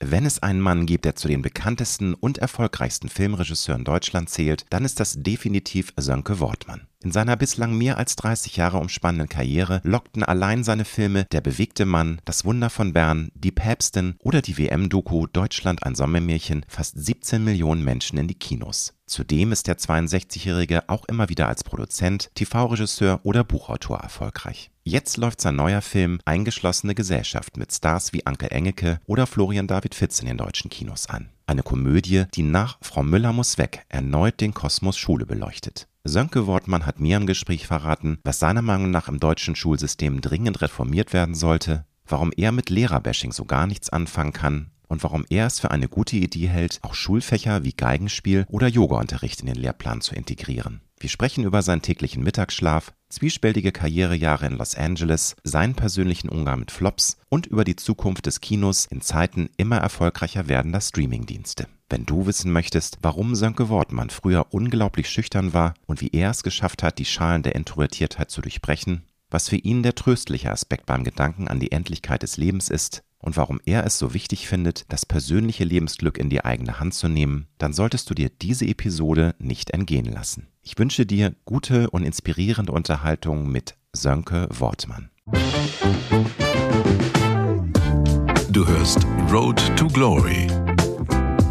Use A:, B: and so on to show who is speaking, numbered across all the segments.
A: Wenn es einen Mann gibt, der zu den bekanntesten und erfolgreichsten Filmregisseuren Deutschlands zählt, dann ist das definitiv Sönke Wortmann. In seiner bislang mehr als 30 Jahre umspannenden Karriere lockten allein seine Filme Der bewegte Mann, Das Wunder von Bern, Die Päpstin oder die WM-Doku Deutschland ein Sommermärchen fast 17 Millionen Menschen in die Kinos. Zudem ist der 62-Jährige auch immer wieder als Produzent, TV-Regisseur oder Buchautor erfolgreich. Jetzt läuft sein neuer Film Eingeschlossene Gesellschaft mit Stars wie Anke Engeke oder Florian David Fitz in den deutschen Kinos an. Eine Komödie, die nach Frau Müller muss weg erneut den Kosmos Schule beleuchtet. Sönke Wortmann hat mir im Gespräch verraten, was seiner Meinung nach im deutschen Schulsystem dringend reformiert werden sollte, warum er mit Lehrerbashing so gar nichts anfangen kann und warum er es für eine gute Idee hält, auch Schulfächer wie Geigenspiel oder Yogaunterricht in den Lehrplan zu integrieren. Wir sprechen über seinen täglichen Mittagsschlaf, zwiespältige Karrierejahre in Los Angeles, seinen persönlichen Umgang mit Flops und über die Zukunft des Kinos in Zeiten immer erfolgreicher werdender Streamingdienste. Wenn du wissen möchtest, warum Sönke Wortmann früher unglaublich schüchtern war und wie er es geschafft hat, die Schalen der Introvertiertheit zu durchbrechen, was für ihn der tröstliche Aspekt beim Gedanken an die Endlichkeit des Lebens ist und warum er es so wichtig findet, das persönliche Lebensglück in die eigene Hand zu nehmen, dann solltest du dir diese Episode nicht entgehen lassen. Ich wünsche dir gute und inspirierende Unterhaltung mit Sönke Wortmann.
B: Du hörst Road to Glory.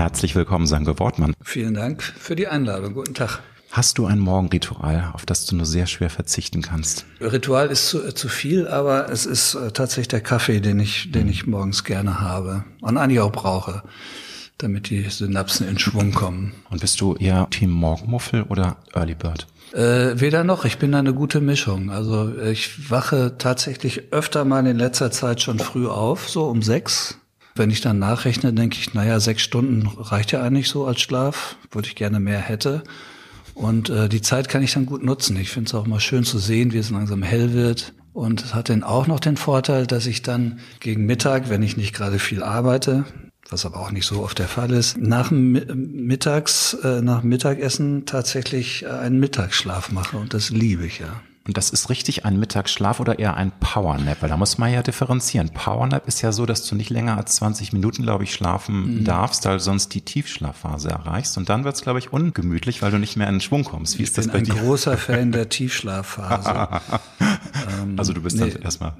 A: Herzlich willkommen, Sange Wortmann.
C: Vielen Dank für die Einladung. Guten Tag.
A: Hast du ein Morgenritual, auf das du nur sehr schwer verzichten kannst?
C: Ritual ist zu, äh, zu viel, aber es ist äh, tatsächlich der Kaffee, den ich, den ich morgens gerne habe und eigentlich auch brauche, damit die Synapsen in Schwung kommen.
A: Und bist du eher Team Morgenmuffel oder Early Bird?
C: Äh, weder noch, ich bin eine gute Mischung. Also ich wache tatsächlich öfter mal in letzter Zeit schon früh auf, so um sechs. Wenn ich dann nachrechne, denke ich, naja, sechs Stunden reicht ja eigentlich so als Schlaf, würde ich gerne mehr hätte. Und äh, die Zeit kann ich dann gut nutzen. Ich finde es auch mal schön zu sehen, wie es langsam hell wird. Und es hat dann auch noch den Vorteil, dass ich dann gegen Mittag, wenn ich nicht gerade viel arbeite, was aber auch nicht so oft der Fall ist, nach Mittags, äh, nach Mittagessen tatsächlich äh, einen Mittagsschlaf mache. Und das liebe ich ja.
A: Und das ist richtig ein Mittagsschlaf oder eher ein Powernap? Weil da muss man ja differenzieren. Powernap ist ja so, dass du nicht länger als 20 Minuten, glaube ich, schlafen mhm. darfst, weil sonst die Tiefschlafphase erreichst. Und dann wird es, glaube ich, ungemütlich, weil du nicht mehr in den Schwung kommst.
C: Wie ich ist das bei dir? Ich bin ein großer Fan der Tiefschlafphase.
A: ähm, also du bist nee, dann erstmal.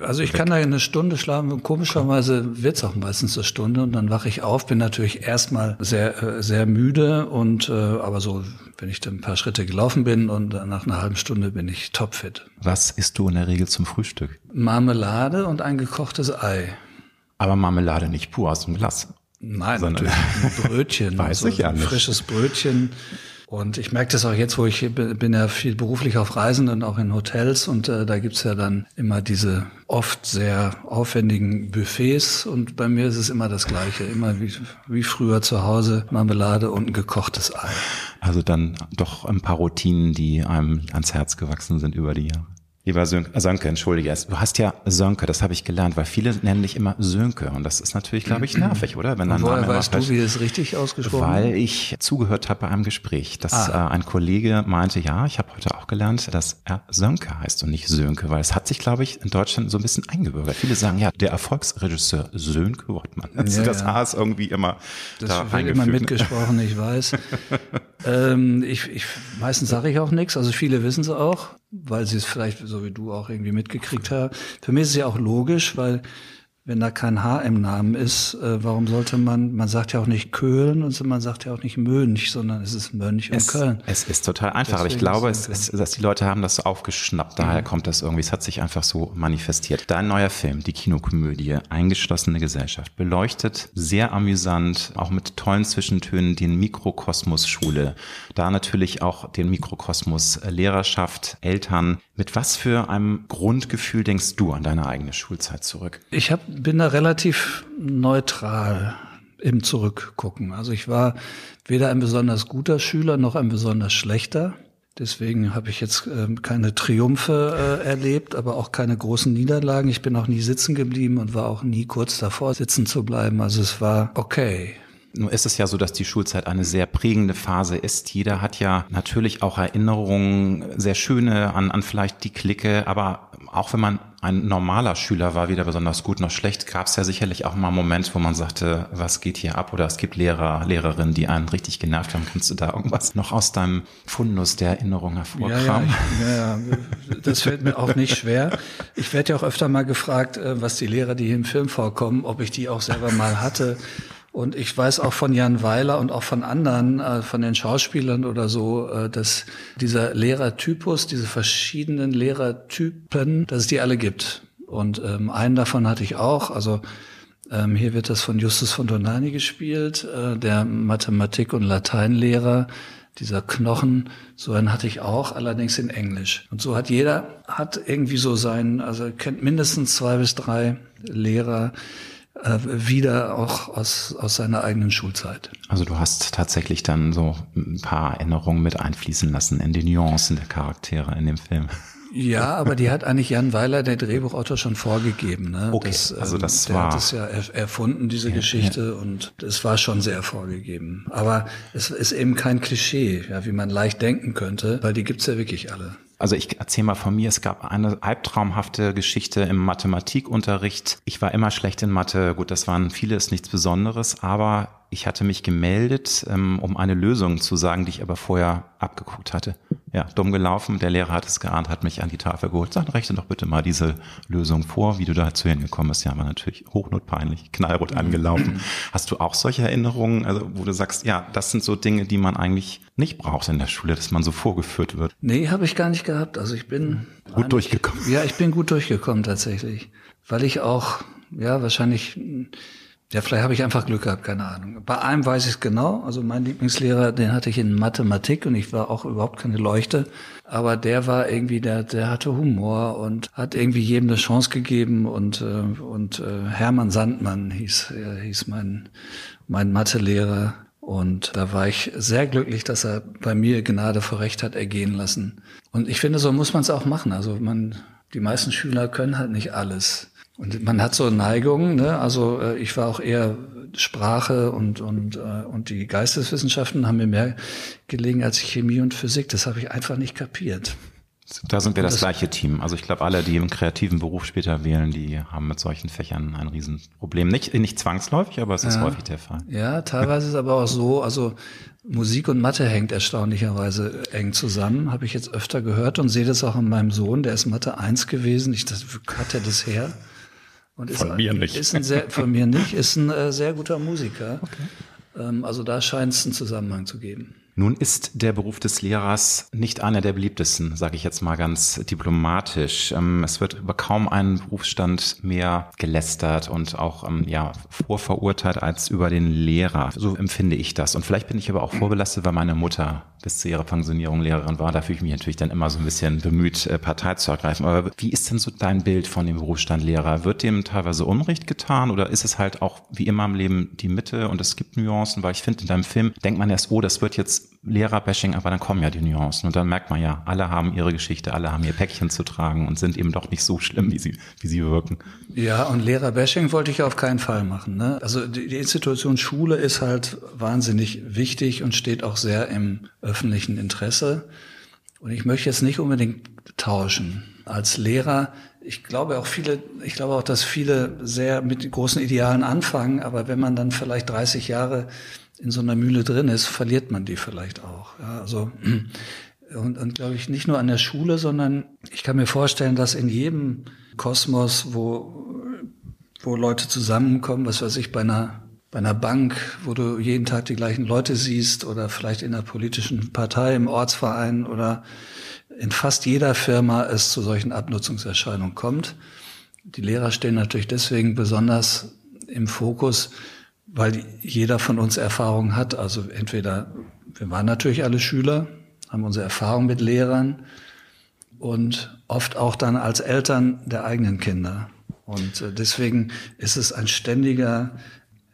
C: Also ich weg. kann da eine Stunde schlafen. Komischerweise wird es auch meistens eine Stunde und dann wache ich auf, bin natürlich erstmal sehr, äh, sehr müde und äh, aber so wenn ich dann ein paar Schritte gelaufen bin und nach einer halben Stunde bin ich topfit.
A: Was isst du in der Regel zum Frühstück?
C: Marmelade und ein gekochtes Ei.
A: Aber Marmelade nicht pur aus dem Glas.
C: Nein, natürlich ein Brötchen.
A: Weiß so ich ja
C: ein
A: nicht.
C: Frisches Brötchen und ich merke das auch jetzt, wo ich bin ja viel beruflich auf Reisen und auch in Hotels und äh, da gibt's ja dann immer diese oft sehr aufwendigen Buffets und bei mir ist es immer das Gleiche, immer wie, wie früher zu Hause, Marmelade und ein gekochtes Ei.
A: Also dann doch ein paar Routinen, die einem ans Herz gewachsen sind über die Jahre. Lieber Sönke, Sönke, entschuldige, du hast ja Sönke, das habe ich gelernt, weil viele nennen dich immer Sönke und das ist natürlich, glaube ich, nervig, oder?
C: Wenn dann woher weißt du, wie es richtig ausgesprochen
A: Weil ich zugehört habe bei einem Gespräch, dass ah. äh, ein Kollege meinte, ja, ich habe heute auch gelernt, dass er Sönke heißt und nicht Sönke, weil es hat sich, glaube ich, in Deutschland so ein bisschen eingebürgert. Viele sagen, ja, der Erfolgsregisseur Sönke Wortmann. Also ja, das ja. H ist irgendwie immer
C: das da wird immer mitgesprochen, ich weiß. ähm, ich, ich, meistens sage ich auch nichts, also viele wissen es auch weil sie es vielleicht so wie du auch irgendwie mitgekriegt haben. Für mich ist es ja auch logisch, weil wenn da kein H im Namen ist, äh, warum sollte man, man sagt ja auch nicht Köln und man sagt ja auch nicht Mönch, sondern es ist Mönch und
A: es,
C: Köln.
A: Es ist total einfach, Deswegen aber ich glaube, es ist, dass die Leute haben das so aufgeschnappt, daher mhm. kommt das irgendwie, es hat sich einfach so manifestiert. Dein neuer Film, die Kinokomödie Eingeschlossene Gesellschaft, beleuchtet sehr amüsant, auch mit tollen Zwischentönen, den Mikrokosmos Schule, da natürlich auch den Mikrokosmos Lehrerschaft, Eltern. Mit was für einem Grundgefühl denkst du an deine eigene Schulzeit zurück?
C: Ich habe bin da relativ neutral im Zurückgucken. Also ich war weder ein besonders guter Schüler noch ein besonders schlechter. Deswegen habe ich jetzt äh, keine Triumphe äh, erlebt, aber auch keine großen Niederlagen. Ich bin auch nie sitzen geblieben und war auch nie kurz davor, sitzen zu bleiben. Also es war okay.
A: Nun ist es ja so, dass die Schulzeit eine sehr prägende Phase ist. Jeder hat ja natürlich auch Erinnerungen, sehr schöne an, an vielleicht die Clique, aber auch wenn man ein normaler Schüler war, weder besonders gut noch schlecht, gab es ja sicherlich auch mal einen Moment, wo man sagte, was geht hier ab? Oder es gibt Lehrer, Lehrerinnen, die einen richtig genervt haben. Kannst du da irgendwas noch aus deinem Fundus der Erinnerung hervorkramen?
C: Ja, ja, ja, das fällt mir auch nicht schwer. Ich werde ja auch öfter mal gefragt, äh, was die Lehrer, die hier im Film vorkommen, ob ich die auch selber mal hatte. Und ich weiß auch von Jan Weiler und auch von anderen, äh, von den Schauspielern oder so, äh, dass dieser Lehrertypus, diese verschiedenen Lehrertypen, dass es die alle gibt. Und ähm, einen davon hatte ich auch. Also ähm, hier wird das von Justus von Donani gespielt, äh, der Mathematik- und Lateinlehrer, dieser Knochen, so einen hatte ich auch, allerdings in Englisch. Und so hat jeder, hat irgendwie so seinen, also kennt mindestens zwei bis drei Lehrer, äh, wieder auch aus, aus seiner eigenen Schulzeit.
A: Also du hast tatsächlich dann so ein paar Erinnerungen mit einfließen lassen in die Nuancen der Charaktere in dem Film.
C: Ja, aber die hat eigentlich Jan Weiler, der Drehbuchautor, schon vorgegeben. Ne?
A: Okay, das, also ähm, das
C: der
A: war...
C: hat es ja erfunden, diese ja, Geschichte, ja. und es war schon sehr vorgegeben. Aber es ist eben kein Klischee, ja, wie man leicht denken könnte, weil die gibt's ja wirklich alle.
A: Also ich erzähle mal von mir, es gab eine albtraumhafte Geschichte im Mathematikunterricht. Ich war immer schlecht in Mathe. Gut, das waren vieles nichts Besonderes, aber ich hatte mich gemeldet, ähm, um eine Lösung zu sagen, die ich aber vorher abgeguckt hatte. Ja, dumm gelaufen. Der Lehrer hat es geahnt, hat mich an die Tafel geholt. Sag, rechne doch bitte mal diese Lösung vor, wie du dazu hingekommen bist. Ja, war natürlich hochnotpeinlich, knallrot angelaufen. Hast du auch solche Erinnerungen, also wo du sagst, ja, das sind so Dinge, die man eigentlich nicht braucht in der Schule, dass man so vorgeführt wird?
C: Nee, habe ich gar nicht gehabt. Also ich bin
A: gut durchgekommen.
C: Ja, ich bin gut durchgekommen tatsächlich, weil ich auch ja wahrscheinlich ja, vielleicht habe ich einfach Glück gehabt, keine Ahnung. Bei einem weiß ich es genau. Also mein Lieblingslehrer, den hatte ich in Mathematik und ich war auch überhaupt keine Leuchte. Aber der war irgendwie, der, der hatte Humor und hat irgendwie jedem eine Chance gegeben. Und, äh, und äh, Hermann Sandmann hieß, äh, hieß mein, mein Mathelehrer. Und da war ich sehr glücklich, dass er bei mir Gnade vor Recht hat ergehen lassen. Und ich finde, so muss man es auch machen. Also man, die meisten Schüler können halt nicht alles. Und man hat so Neigungen, ne? also äh, ich war auch eher Sprache und, und, äh, und die Geisteswissenschaften haben mir mehr gelegen als Chemie und Physik. Das habe ich einfach nicht kapiert.
A: Da sind wir das, das, gleiche Team. Also ich glaube, alle, die im kreativen Beruf später wählen, die haben mit solchen Fächern ein Riesenproblem. Nicht, nicht zwangsläufig, aber es ist ja, häufig der Fall.
C: Ja, teilweise ist es aber auch so, also Musik und Mathe hängt erstaunlicherweise eng zusammen, habe ich jetzt öfter gehört und sehe das auch an meinem Sohn, der ist Mathe 1 gewesen. Ich dachte, wo hat er das her?
A: Und von ist, mir nicht.
C: Ist ein sehr, von mir nicht, ist ein äh, sehr guter Musiker. Okay. Ähm, also da scheint es einen Zusammenhang zu geben.
A: Nun ist der Beruf des Lehrers nicht einer der beliebtesten, sage ich jetzt mal ganz diplomatisch. Ähm, es wird über kaum einen Berufsstand mehr gelästert und auch ähm, ja, vorverurteilt als über den Lehrer. So empfinde ich das. Und vielleicht bin ich aber auch vorbelastet, weil meine Mutter bis zu ihrer Pensionierung Lehrerin war. Da fühle ich mich natürlich dann immer so ein bisschen bemüht, äh, Partei zu ergreifen. Aber wie ist denn so dein Bild von dem Berufsstand Lehrer? Wird dem teilweise Unrecht getan oder ist es halt auch wie immer im Leben die Mitte und es gibt Nuancen? Weil ich finde, in deinem Film denkt man erst, oh, das wird jetzt Lehrerbashing, aber dann kommen ja die Nuancen und dann merkt man ja, alle haben ihre Geschichte, alle haben ihr Päckchen zu tragen und sind eben doch nicht so schlimm, wie sie, wie sie wirken.
C: Ja, und Lehrerbashing wollte ich auf keinen Fall machen. Ne? Also die, die Institution Schule ist halt wahnsinnig wichtig und steht auch sehr im öffentlichen Interesse. Und ich möchte jetzt nicht unbedingt tauschen. Als Lehrer, ich glaube auch viele, ich glaube auch, dass viele sehr mit großen Idealen anfangen, aber wenn man dann vielleicht 30 Jahre in so einer Mühle drin ist, verliert man die vielleicht auch. Ja, also und, und glaube ich nicht nur an der Schule, sondern ich kann mir vorstellen, dass in jedem Kosmos, wo wo Leute zusammenkommen, was weiß ich, bei einer bei einer Bank, wo du jeden Tag die gleichen Leute siehst oder vielleicht in einer politischen Partei, im Ortsverein oder in fast jeder Firma es zu solchen Abnutzungserscheinungen kommt. Die Lehrer stehen natürlich deswegen besonders im Fokus, weil jeder von uns Erfahrung hat. Also entweder, wir waren natürlich alle Schüler, haben unsere Erfahrung mit Lehrern und oft auch dann als Eltern der eigenen Kinder. Und äh, deswegen ist es ein ständiger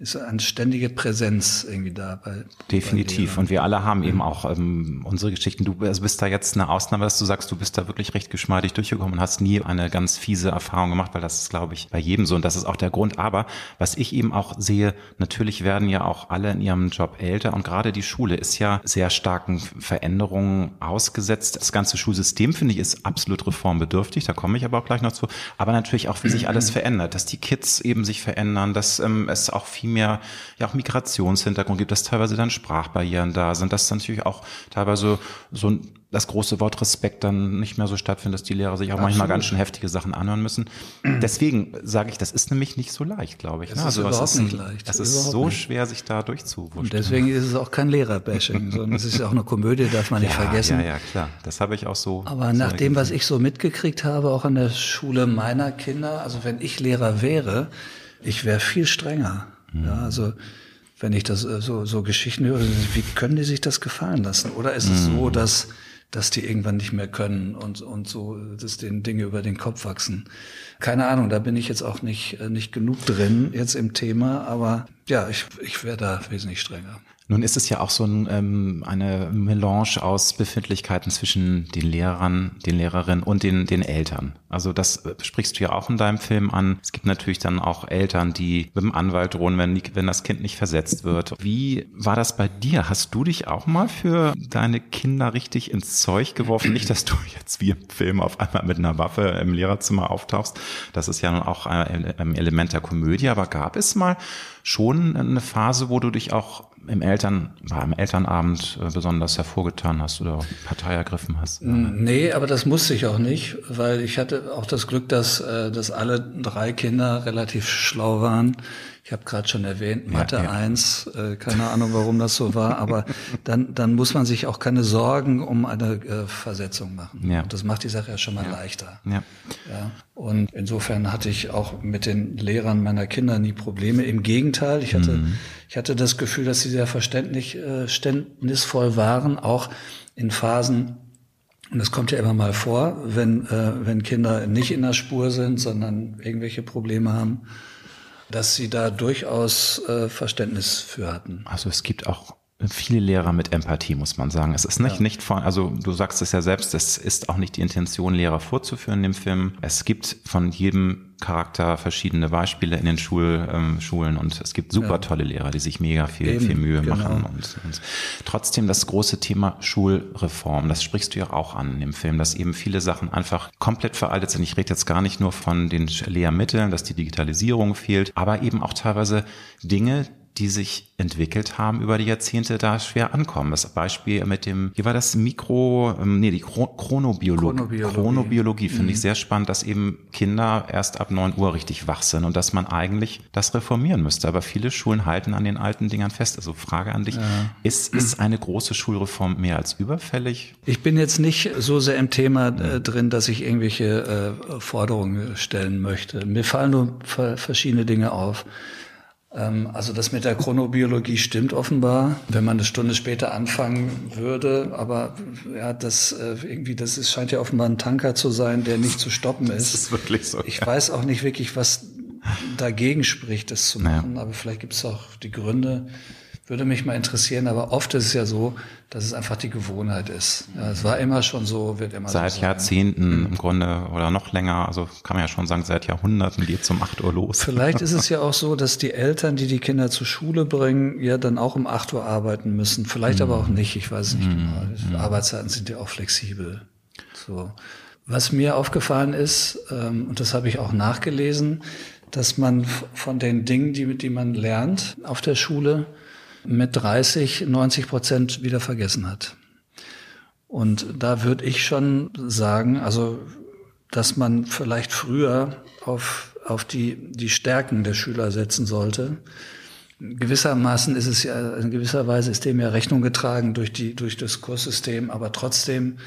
C: ist eine ständige Präsenz irgendwie da. Bei,
A: Definitiv.
C: Bei
A: und wir alle haben eben auch ähm, unsere Geschichten. Du also bist da jetzt eine Ausnahme, dass du sagst, du bist da wirklich recht geschmeidig durchgekommen und hast nie eine ganz fiese Erfahrung gemacht, weil das ist, glaube ich, bei jedem so. Und das ist auch der Grund. Aber was ich eben auch sehe, natürlich werden ja auch alle in ihrem Job älter und gerade die Schule ist ja sehr starken Veränderungen ausgesetzt. Das ganze Schulsystem, finde ich, ist absolut reformbedürftig. Da komme ich aber auch gleich noch zu. Aber natürlich auch, wie sich alles verändert, dass die Kids eben sich verändern, dass ähm, es auch viel mehr ja auch Migrationshintergrund gibt, dass teilweise dann Sprachbarrieren da sind, dass dann natürlich auch teilweise so ein das große Wort Respekt dann nicht mehr so stattfindet, dass die Lehrer sich auch Absolut. manchmal ganz schön heftige Sachen anhören müssen. Deswegen sage ich, das ist nämlich nicht so leicht, glaube ich.
C: Es ne? ist also überhaupt
A: ist
C: nicht leicht.
A: Es ist so nicht. schwer, sich da durchzuwurschteln.
C: Und deswegen ist es auch kein Lehrerbashing, sondern es ist ja auch eine Komödie, darf man nicht
A: ja,
C: vergessen.
A: Ja, ja, klar. Das habe ich auch so.
C: Aber nach
A: so
C: dem, was ich so mitgekriegt habe, auch an der Schule meiner Kinder, also wenn ich Lehrer wäre, ich wäre viel strenger. Mhm. Ja, also wenn ich das äh, so, so Geschichten höre, wie können die sich das gefallen lassen? Oder ist es so, mhm. dass, dass die irgendwann nicht mehr können und, und so, dass denen Dinge über den Kopf wachsen? Keine Ahnung, da bin ich jetzt auch nicht, äh, nicht genug drin jetzt im Thema, aber ja, ich, ich wäre da wesentlich strenger.
A: Nun ist es ja auch so ein, ähm, eine Melange aus Befindlichkeiten zwischen den Lehrern, den Lehrerinnen und den, den Eltern. Also das äh, sprichst du ja auch in deinem Film an. Es gibt natürlich dann auch Eltern, die mit dem Anwalt drohen, wenn, wenn das Kind nicht versetzt wird. Wie war das bei dir? Hast du dich auch mal für deine Kinder richtig ins Zeug geworfen? Nicht, dass du jetzt wie im Film auf einmal mit einer Waffe im Lehrerzimmer auftauchst. Das ist ja nun auch ein Element der Komödie. Aber gab es mal schon eine Phase, wo du dich auch im Eltern, beim Elternabend äh, besonders hervorgetan hast oder Partei ergriffen hast?
C: Nee, aber das musste ich auch nicht, weil ich hatte auch das Glück, dass, äh, dass alle drei Kinder relativ schlau waren. Ich habe gerade schon erwähnt, Mathe ja, ja. 1, äh, keine Ahnung, warum das so war, aber dann, dann muss man sich auch keine Sorgen um eine äh, Versetzung machen. Ja. Und das macht die Sache ja schon mal ja. leichter. Ja. Ja. Und insofern hatte ich auch mit den Lehrern meiner Kinder nie Probleme. Im Gegenteil, ich hatte, mhm. ich hatte das Gefühl, dass sie sehr verständlich, äh, ständnisvoll waren, auch in Phasen, und das kommt ja immer mal vor, wenn, äh, wenn Kinder nicht in der Spur sind, sondern irgendwelche Probleme haben dass Sie da durchaus äh, Verständnis für hatten.
A: Also es gibt auch viele Lehrer mit Empathie, muss man sagen. Es ist nicht, ja. nicht von, also du sagst es ja selbst, es ist auch nicht die Intention, Lehrer vorzuführen in dem Film. Es gibt von jedem Charakter verschiedene Beispiele in den Schul, ähm, Schulen und es gibt super tolle Lehrer, die sich mega viel, Eben, viel Mühe genau. machen. Und, und trotzdem das große Thema Schulreform, das sprichst du ja auch an in dem Film, dass eben viele Sachen einfach komplett veraltet sind. Ich rede jetzt gar nicht nur von den Lehrmitteln, dass die Digitalisierung fehlt, aber eben auch teilweise Dinge, die sich entwickelt haben über die Jahrzehnte, da schwer ankommen. Das Beispiel mit dem, wie war das, Mikro, ähm, nee, die Chronobiologie. Chronobiologie, Chronobiologie finde mhm. ich sehr spannend, dass eben Kinder erst ab neun Uhr richtig wach sind und dass man eigentlich das reformieren müsste. Aber viele Schulen halten an den alten Dingern fest. Also Frage an dich, ja. ist, ist eine große Schulreform mehr als überfällig?
C: Ich bin jetzt nicht so sehr im Thema äh, drin, dass ich irgendwelche äh, Forderungen stellen möchte. Mir fallen nur verschiedene Dinge auf. Ähm, also das mit der Chronobiologie stimmt offenbar, wenn man eine Stunde später anfangen würde. Aber ja, das äh, irgendwie, das ist, scheint ja offenbar ein Tanker zu sein, der nicht zu stoppen ist.
A: Das ist wirklich so.
C: Ich ja. weiß auch nicht wirklich, was dagegen spricht, das zu machen. Ja. Aber vielleicht gibt es auch die Gründe. Würde mich mal interessieren, aber oft ist es ja so, dass es einfach die Gewohnheit ist. Ja, es war immer schon so, wird immer
A: seit
C: so
A: Seit Jahrzehnten mhm. im Grunde oder noch länger, also kann man ja schon sagen, seit Jahrhunderten geht es um 8 Uhr los.
C: Vielleicht ist es ja auch so, dass die Eltern, die die Kinder zur Schule bringen, ja dann auch um 8 Uhr arbeiten müssen. Vielleicht mhm. aber auch nicht, ich weiß es nicht mhm. genau. Arbeitszeiten sind ja auch flexibel. So. Was mir aufgefallen ist, ähm, und das habe ich auch nachgelesen, dass man von den Dingen, die, die man lernt auf der Schule, mit 30, 90 Prozent wieder vergessen hat. Und da würde ich schon sagen, also, dass man vielleicht früher auf, auf die, die Stärken der Schüler setzen sollte. Gewissermaßen ist es ja, in gewisser Weise ist dem ja Rechnung getragen durch die, durch das Kurssystem, aber trotzdem,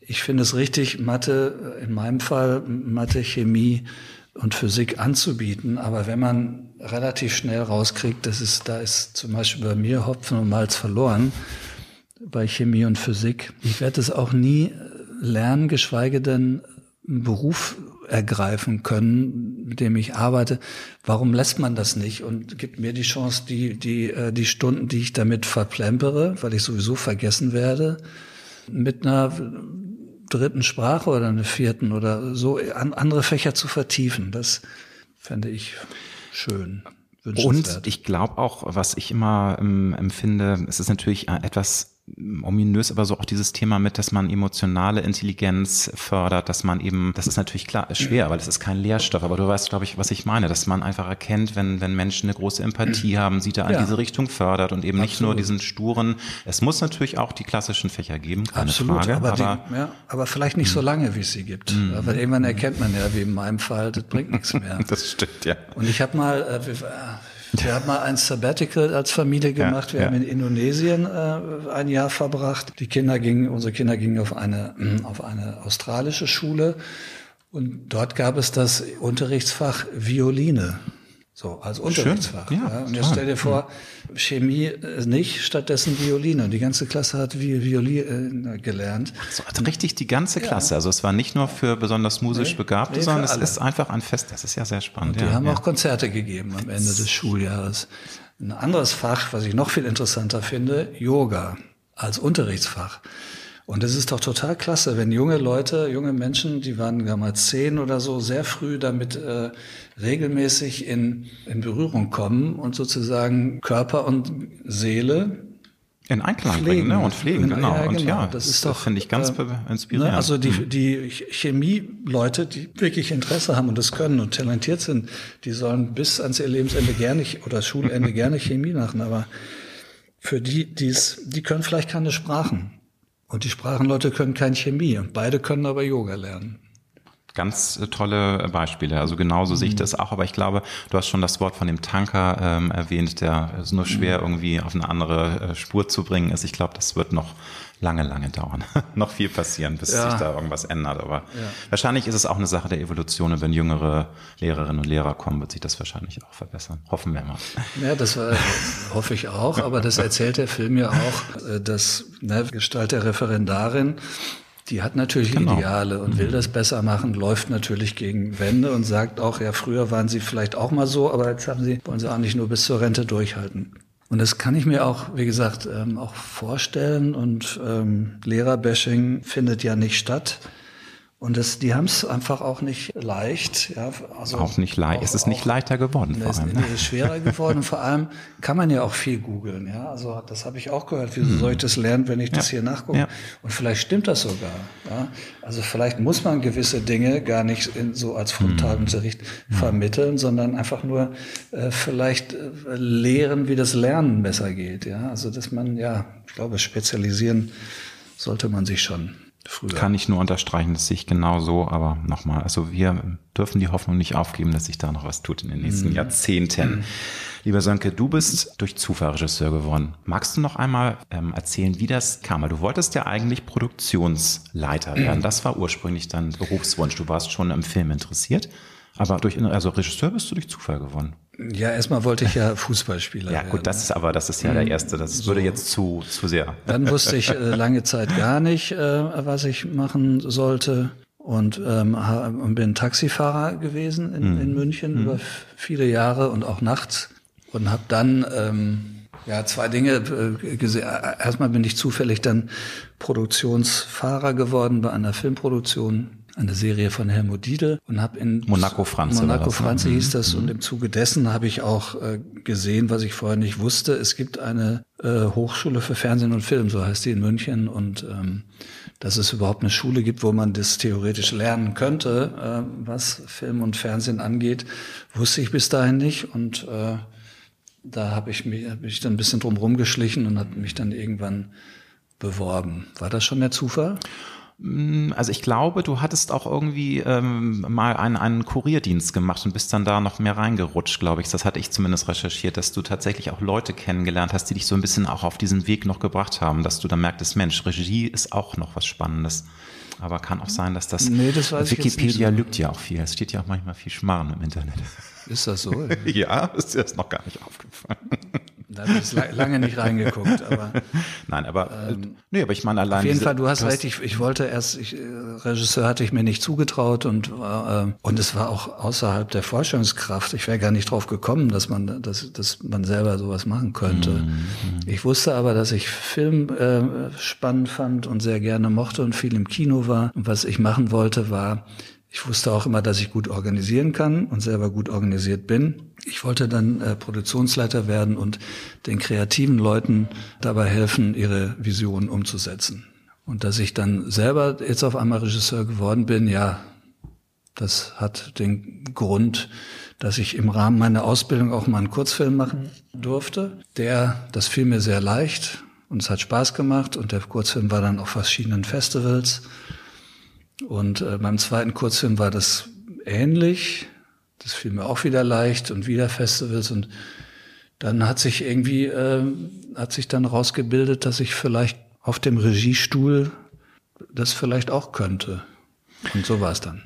C: ich finde es richtig, Mathe, in meinem Fall Mathe, Chemie, und Physik anzubieten. Aber wenn man relativ schnell rauskriegt, dass es, da ist zum Beispiel bei mir Hopfen und Malz verloren, bei Chemie und Physik. Ich werde es auch nie lernen, geschweige denn einen Beruf ergreifen können, mit dem ich arbeite, warum lässt man das nicht und gibt mir die Chance, die, die, äh, die Stunden, die ich damit verplempere, weil ich sowieso vergessen werde, mit einer dritten Sprache oder einer vierten oder so an andere Fächer zu vertiefen. Das fände ich schön.
A: Und ich glaube auch, was ich immer ähm, empfinde, es ist natürlich äh, etwas ominös, aber so auch dieses Thema mit, dass man emotionale Intelligenz fördert, dass man eben, das ist natürlich klar, ist schwer, weil es ist kein Lehrstoff, aber du weißt, glaube ich, was ich meine, dass man einfach erkennt, wenn, wenn Menschen eine große Empathie haben, sie da in ja. diese Richtung fördert und eben Absolut. nicht nur diesen sturen, es muss natürlich auch die klassischen Fächer geben, keine Absolut, Frage.
C: Aber, aber, die, ja, aber vielleicht nicht so lange, wie es sie gibt. Mhm. Weil irgendwann erkennt man ja, wie in meinem Fall, das bringt nichts mehr.
A: das stimmt, ja.
C: Und ich habe mal, äh, wir haben mal ein Sabbatical als Familie gemacht. Wir haben in Indonesien äh, ein Jahr verbracht. Die Kinder gingen, unsere Kinder gingen auf eine, auf eine australische Schule. Und dort gab es das Unterrichtsfach Violine. So, als Unterrichtsfach. Ja, ja. Und jetzt stell dir vor, Chemie äh, nicht, stattdessen Violine. Und die ganze Klasse hat Violine äh, gelernt.
A: So, also richtig die ganze Klasse. Ja. Also es war nicht nur für besonders musisch nee, Begabte, nee, sondern es ist einfach ein Fest. Das ist ja sehr spannend.
C: Und die haben auch Konzerte gegeben am Ende des Schuljahres. Ein anderes Fach, was ich noch viel interessanter finde, Yoga als Unterrichtsfach. Und es ist doch total klasse, wenn junge Leute, junge Menschen, die waren damals zehn oder so, sehr früh damit äh, regelmäßig in, in Berührung kommen und sozusagen Körper und Seele
A: in Einklang pflegen, bringen ne? und pflegen, genau. Ja, genau. Und ja,
C: das ist doch,
A: finde ich ganz äh, inspirierend.
C: Ne? Also die, mhm. die Chemie-Leute, die wirklich Interesse haben und das können und talentiert sind, die sollen bis ans ihr Lebensende gerne oder Schulende gerne Chemie machen, aber für die, die's, die können vielleicht keine Sprachen. Und die Sprachenleute können kein Chemie und beide können aber Yoga lernen.
A: Ganz äh, tolle Beispiele. Also genauso mhm. sehe ich mhm. das auch. Aber ich glaube, du hast schon das Wort von dem Tanker ähm, erwähnt, der es nur schwer mhm. irgendwie auf eine andere äh, Spur zu bringen ist. Ich glaube, das wird noch lange, lange dauern. noch viel passieren, bis ja. sich da irgendwas ändert. Aber ja. wahrscheinlich ist es auch eine Sache der Evolution. Und wenn jüngere Lehrerinnen und Lehrer kommen, wird sich das wahrscheinlich auch verbessern. Hoffen wir mal.
C: Ja, das war, hoffe ich auch. Aber das erzählt der Film ja auch, äh, dass ne, Gestalt der Referendarin die hat natürlich genau. Ideale und will mhm. das besser machen, läuft natürlich gegen Wände und sagt auch, ja, früher waren sie vielleicht auch mal so, aber jetzt haben sie, wollen sie auch nicht nur bis zur Rente durchhalten. Und das kann ich mir auch, wie gesagt, ähm, auch vorstellen. Und ähm, Lehrerbashing findet ja nicht statt. Und das, die haben es einfach auch nicht leicht. Ja,
A: also auch nicht leicht. Es ist nicht leichter geworden.
C: Vor allem. Es ist schwerer geworden. Und vor allem kann man ja auch viel googeln. Ja, also das habe ich auch gehört. Wieso hm. soll ich das lernen, wenn ich ja. das hier nachgucke? Ja. Und vielleicht stimmt das sogar. Ja, also vielleicht muss man gewisse Dinge gar nicht in, so als Frontalunterricht hm. vermitteln, sondern einfach nur äh, vielleicht äh, lehren, wie das Lernen besser geht. Ja, also dass man ja, ich glaube, spezialisieren sollte man sich schon.
A: Früher. Kann ich nur unterstreichen, das sehe ich genau so, aber nochmal, also wir dürfen die Hoffnung nicht aufgeben, dass sich da noch was tut in den nächsten mhm. Jahrzehnten. Mhm. Lieber Sönke, du bist durch Zufall Regisseur geworden. Magst du noch einmal ähm, erzählen, wie das kam? Du wolltest ja eigentlich Produktionsleiter werden. Das war ursprünglich dein Berufswunsch. Du warst schon im Film interessiert. Aber durch, also Regisseur bist du durch Zufall geworden.
C: Ja, erstmal wollte ich ja Fußballspieler
A: Ja, gut, das ist aber, das ist ja der mhm. erste. Das so. würde jetzt zu, zu sehr.
C: Dann wusste ich äh, lange Zeit gar nicht, äh, was ich machen sollte. Und ähm, bin Taxifahrer gewesen in, mhm. in München mhm. über viele Jahre und auch nachts. Und habe dann ähm, ja zwei Dinge äh, gesehen. Erstmal bin ich zufällig dann Produktionsfahrer geworden bei einer Filmproduktion eine Serie von Helmut Diedel und habe in
A: Monaco Franze.
C: Monaco Franze ne? hieß das mhm. und im Zuge dessen habe ich auch äh, gesehen, was ich vorher nicht wusste. Es gibt eine äh, Hochschule für Fernsehen und Film, so heißt die in München und ähm, dass es überhaupt eine Schule gibt, wo man das theoretisch lernen könnte, äh, was Film und Fernsehen angeht, wusste ich bis dahin nicht und äh, da habe ich mich, hab ich dann ein bisschen drum rumgeschlichen und habe mich dann irgendwann beworben. War das schon der Zufall?
A: Mm, also ich glaube, du hattest auch irgendwie ähm, mal einen, einen Kurierdienst gemacht und bist dann da noch mehr reingerutscht, glaube ich. Das hatte ich zumindest recherchiert, dass du tatsächlich auch Leute kennengelernt hast, die dich so ein bisschen auch auf diesen Weg noch gebracht haben, dass du dann merktest, Mensch, Regie ist auch noch was Spannendes. Aber kann auch sein, dass das,
C: nee, das
A: Wikipedia lügt ja auch viel. Es steht ja auch manchmal viel Schmarrn im Internet.
C: Ist das so?
A: ja, ist dir das noch gar nicht aufgefallen.
C: Da habe ich lange nicht reingeguckt, aber.
A: Nein, aber, ähm, nee, aber ich meine allein.
C: Auf jeden diese, Fall, du hast recht, ich, ich wollte erst, ich, äh, Regisseur hatte ich mir nicht zugetraut und, äh, und es war auch außerhalb der Vorstellungskraft. Ich wäre gar nicht drauf gekommen, dass man, dass, dass man selber sowas machen könnte. Mhm. Ich wusste aber, dass ich Film äh, spannend fand und sehr gerne mochte und viel im Kino war. Und was ich machen wollte, war, ich wusste auch immer, dass ich gut organisieren kann und selber gut organisiert bin. Ich wollte dann äh, Produktionsleiter werden und den kreativen Leuten dabei helfen, ihre Visionen umzusetzen. Und dass ich dann selber jetzt auf einmal Regisseur geworden bin, ja, das hat den Grund, dass ich im Rahmen meiner Ausbildung auch mal einen Kurzfilm machen durfte. Der, das fiel mir sehr leicht und es hat Spaß gemacht und der Kurzfilm war dann auf verschiedenen Festivals. Und äh, beim zweiten Kurzfilm war das ähnlich. Das fiel mir auch wieder leicht und wieder Festivals und dann hat sich irgendwie äh, hat sich dann rausgebildet, dass ich vielleicht auf dem Regiestuhl das vielleicht auch könnte. Und so war es dann.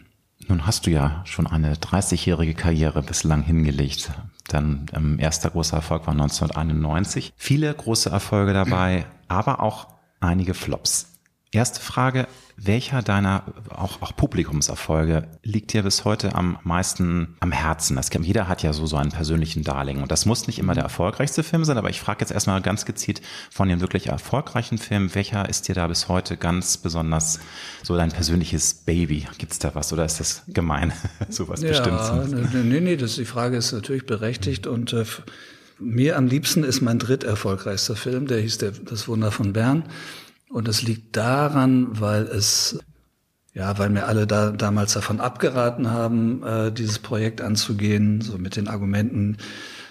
A: Nun hast du ja schon eine 30-jährige Karriere bislang hingelegt. Dann ähm, erster großer Erfolg war 1991. Viele große Erfolge dabei, aber auch einige Flops. Erste Frage, welcher deiner auch, auch Publikumserfolge liegt dir bis heute am meisten am Herzen? Das, jeder hat ja so, so einen persönlichen Darling und das muss nicht immer der erfolgreichste Film sein, aber ich frage jetzt erstmal ganz gezielt von den wirklich erfolgreichen Filmen, welcher ist dir da bis heute ganz besonders so dein persönliches Baby? Gibt's da was oder ist das gemein, sowas
C: ja,
A: bestimmt?
C: Nee, nee, nee, das, die Frage ist natürlich berechtigt und äh, mir am liebsten ist mein dritterfolgreichster Film, der hieß der, Das Wunder von Bern. Und es liegt daran, weil es, ja, weil mir alle da damals davon abgeraten haben, äh, dieses Projekt anzugehen, so mit den Argumenten,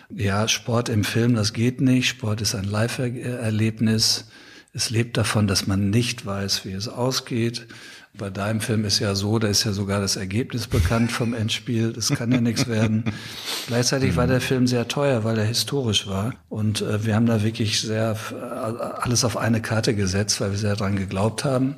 C: ja, Sport im Film, das geht nicht. Sport ist ein Live-Erlebnis. Es lebt davon, dass man nicht weiß, wie es ausgeht. Bei deinem Film ist ja so, da ist ja sogar das Ergebnis bekannt vom Endspiel. Das kann ja nichts werden. Gleichzeitig war der Film sehr teuer, weil er historisch war. Und äh, wir haben da wirklich sehr äh, alles auf eine Karte gesetzt, weil wir sehr dran geglaubt haben.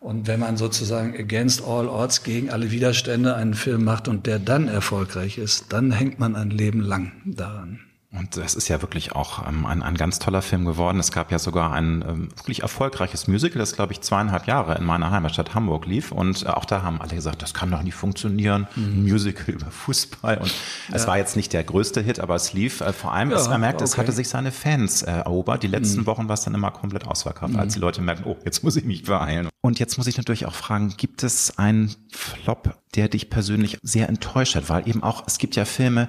C: Und wenn man sozusagen against all odds gegen alle Widerstände einen Film macht und der dann erfolgreich ist, dann hängt man ein Leben lang daran.
A: Und das ist ja wirklich auch ähm, ein, ein ganz toller Film geworden. Es gab ja sogar ein ähm, wirklich erfolgreiches Musical, das glaube ich zweieinhalb Jahre in meiner Heimatstadt Hamburg lief. Und äh, auch da haben alle gesagt, das kann doch nicht funktionieren. Mhm. Ein Musical über Fußball. Und ja. es war jetzt nicht der größte Hit, aber es lief. Äh, vor allem, ja, es, man merkt, okay. es hatte sich seine Fans äh, erobert. Die letzten mhm. Wochen war es dann immer komplett ausverkauft, mhm. als die Leute merken, oh, jetzt muss ich mich beeilen. Und jetzt muss ich natürlich auch fragen, gibt es einen Flop, der dich persönlich sehr enttäuscht hat? Weil eben auch, es gibt ja Filme,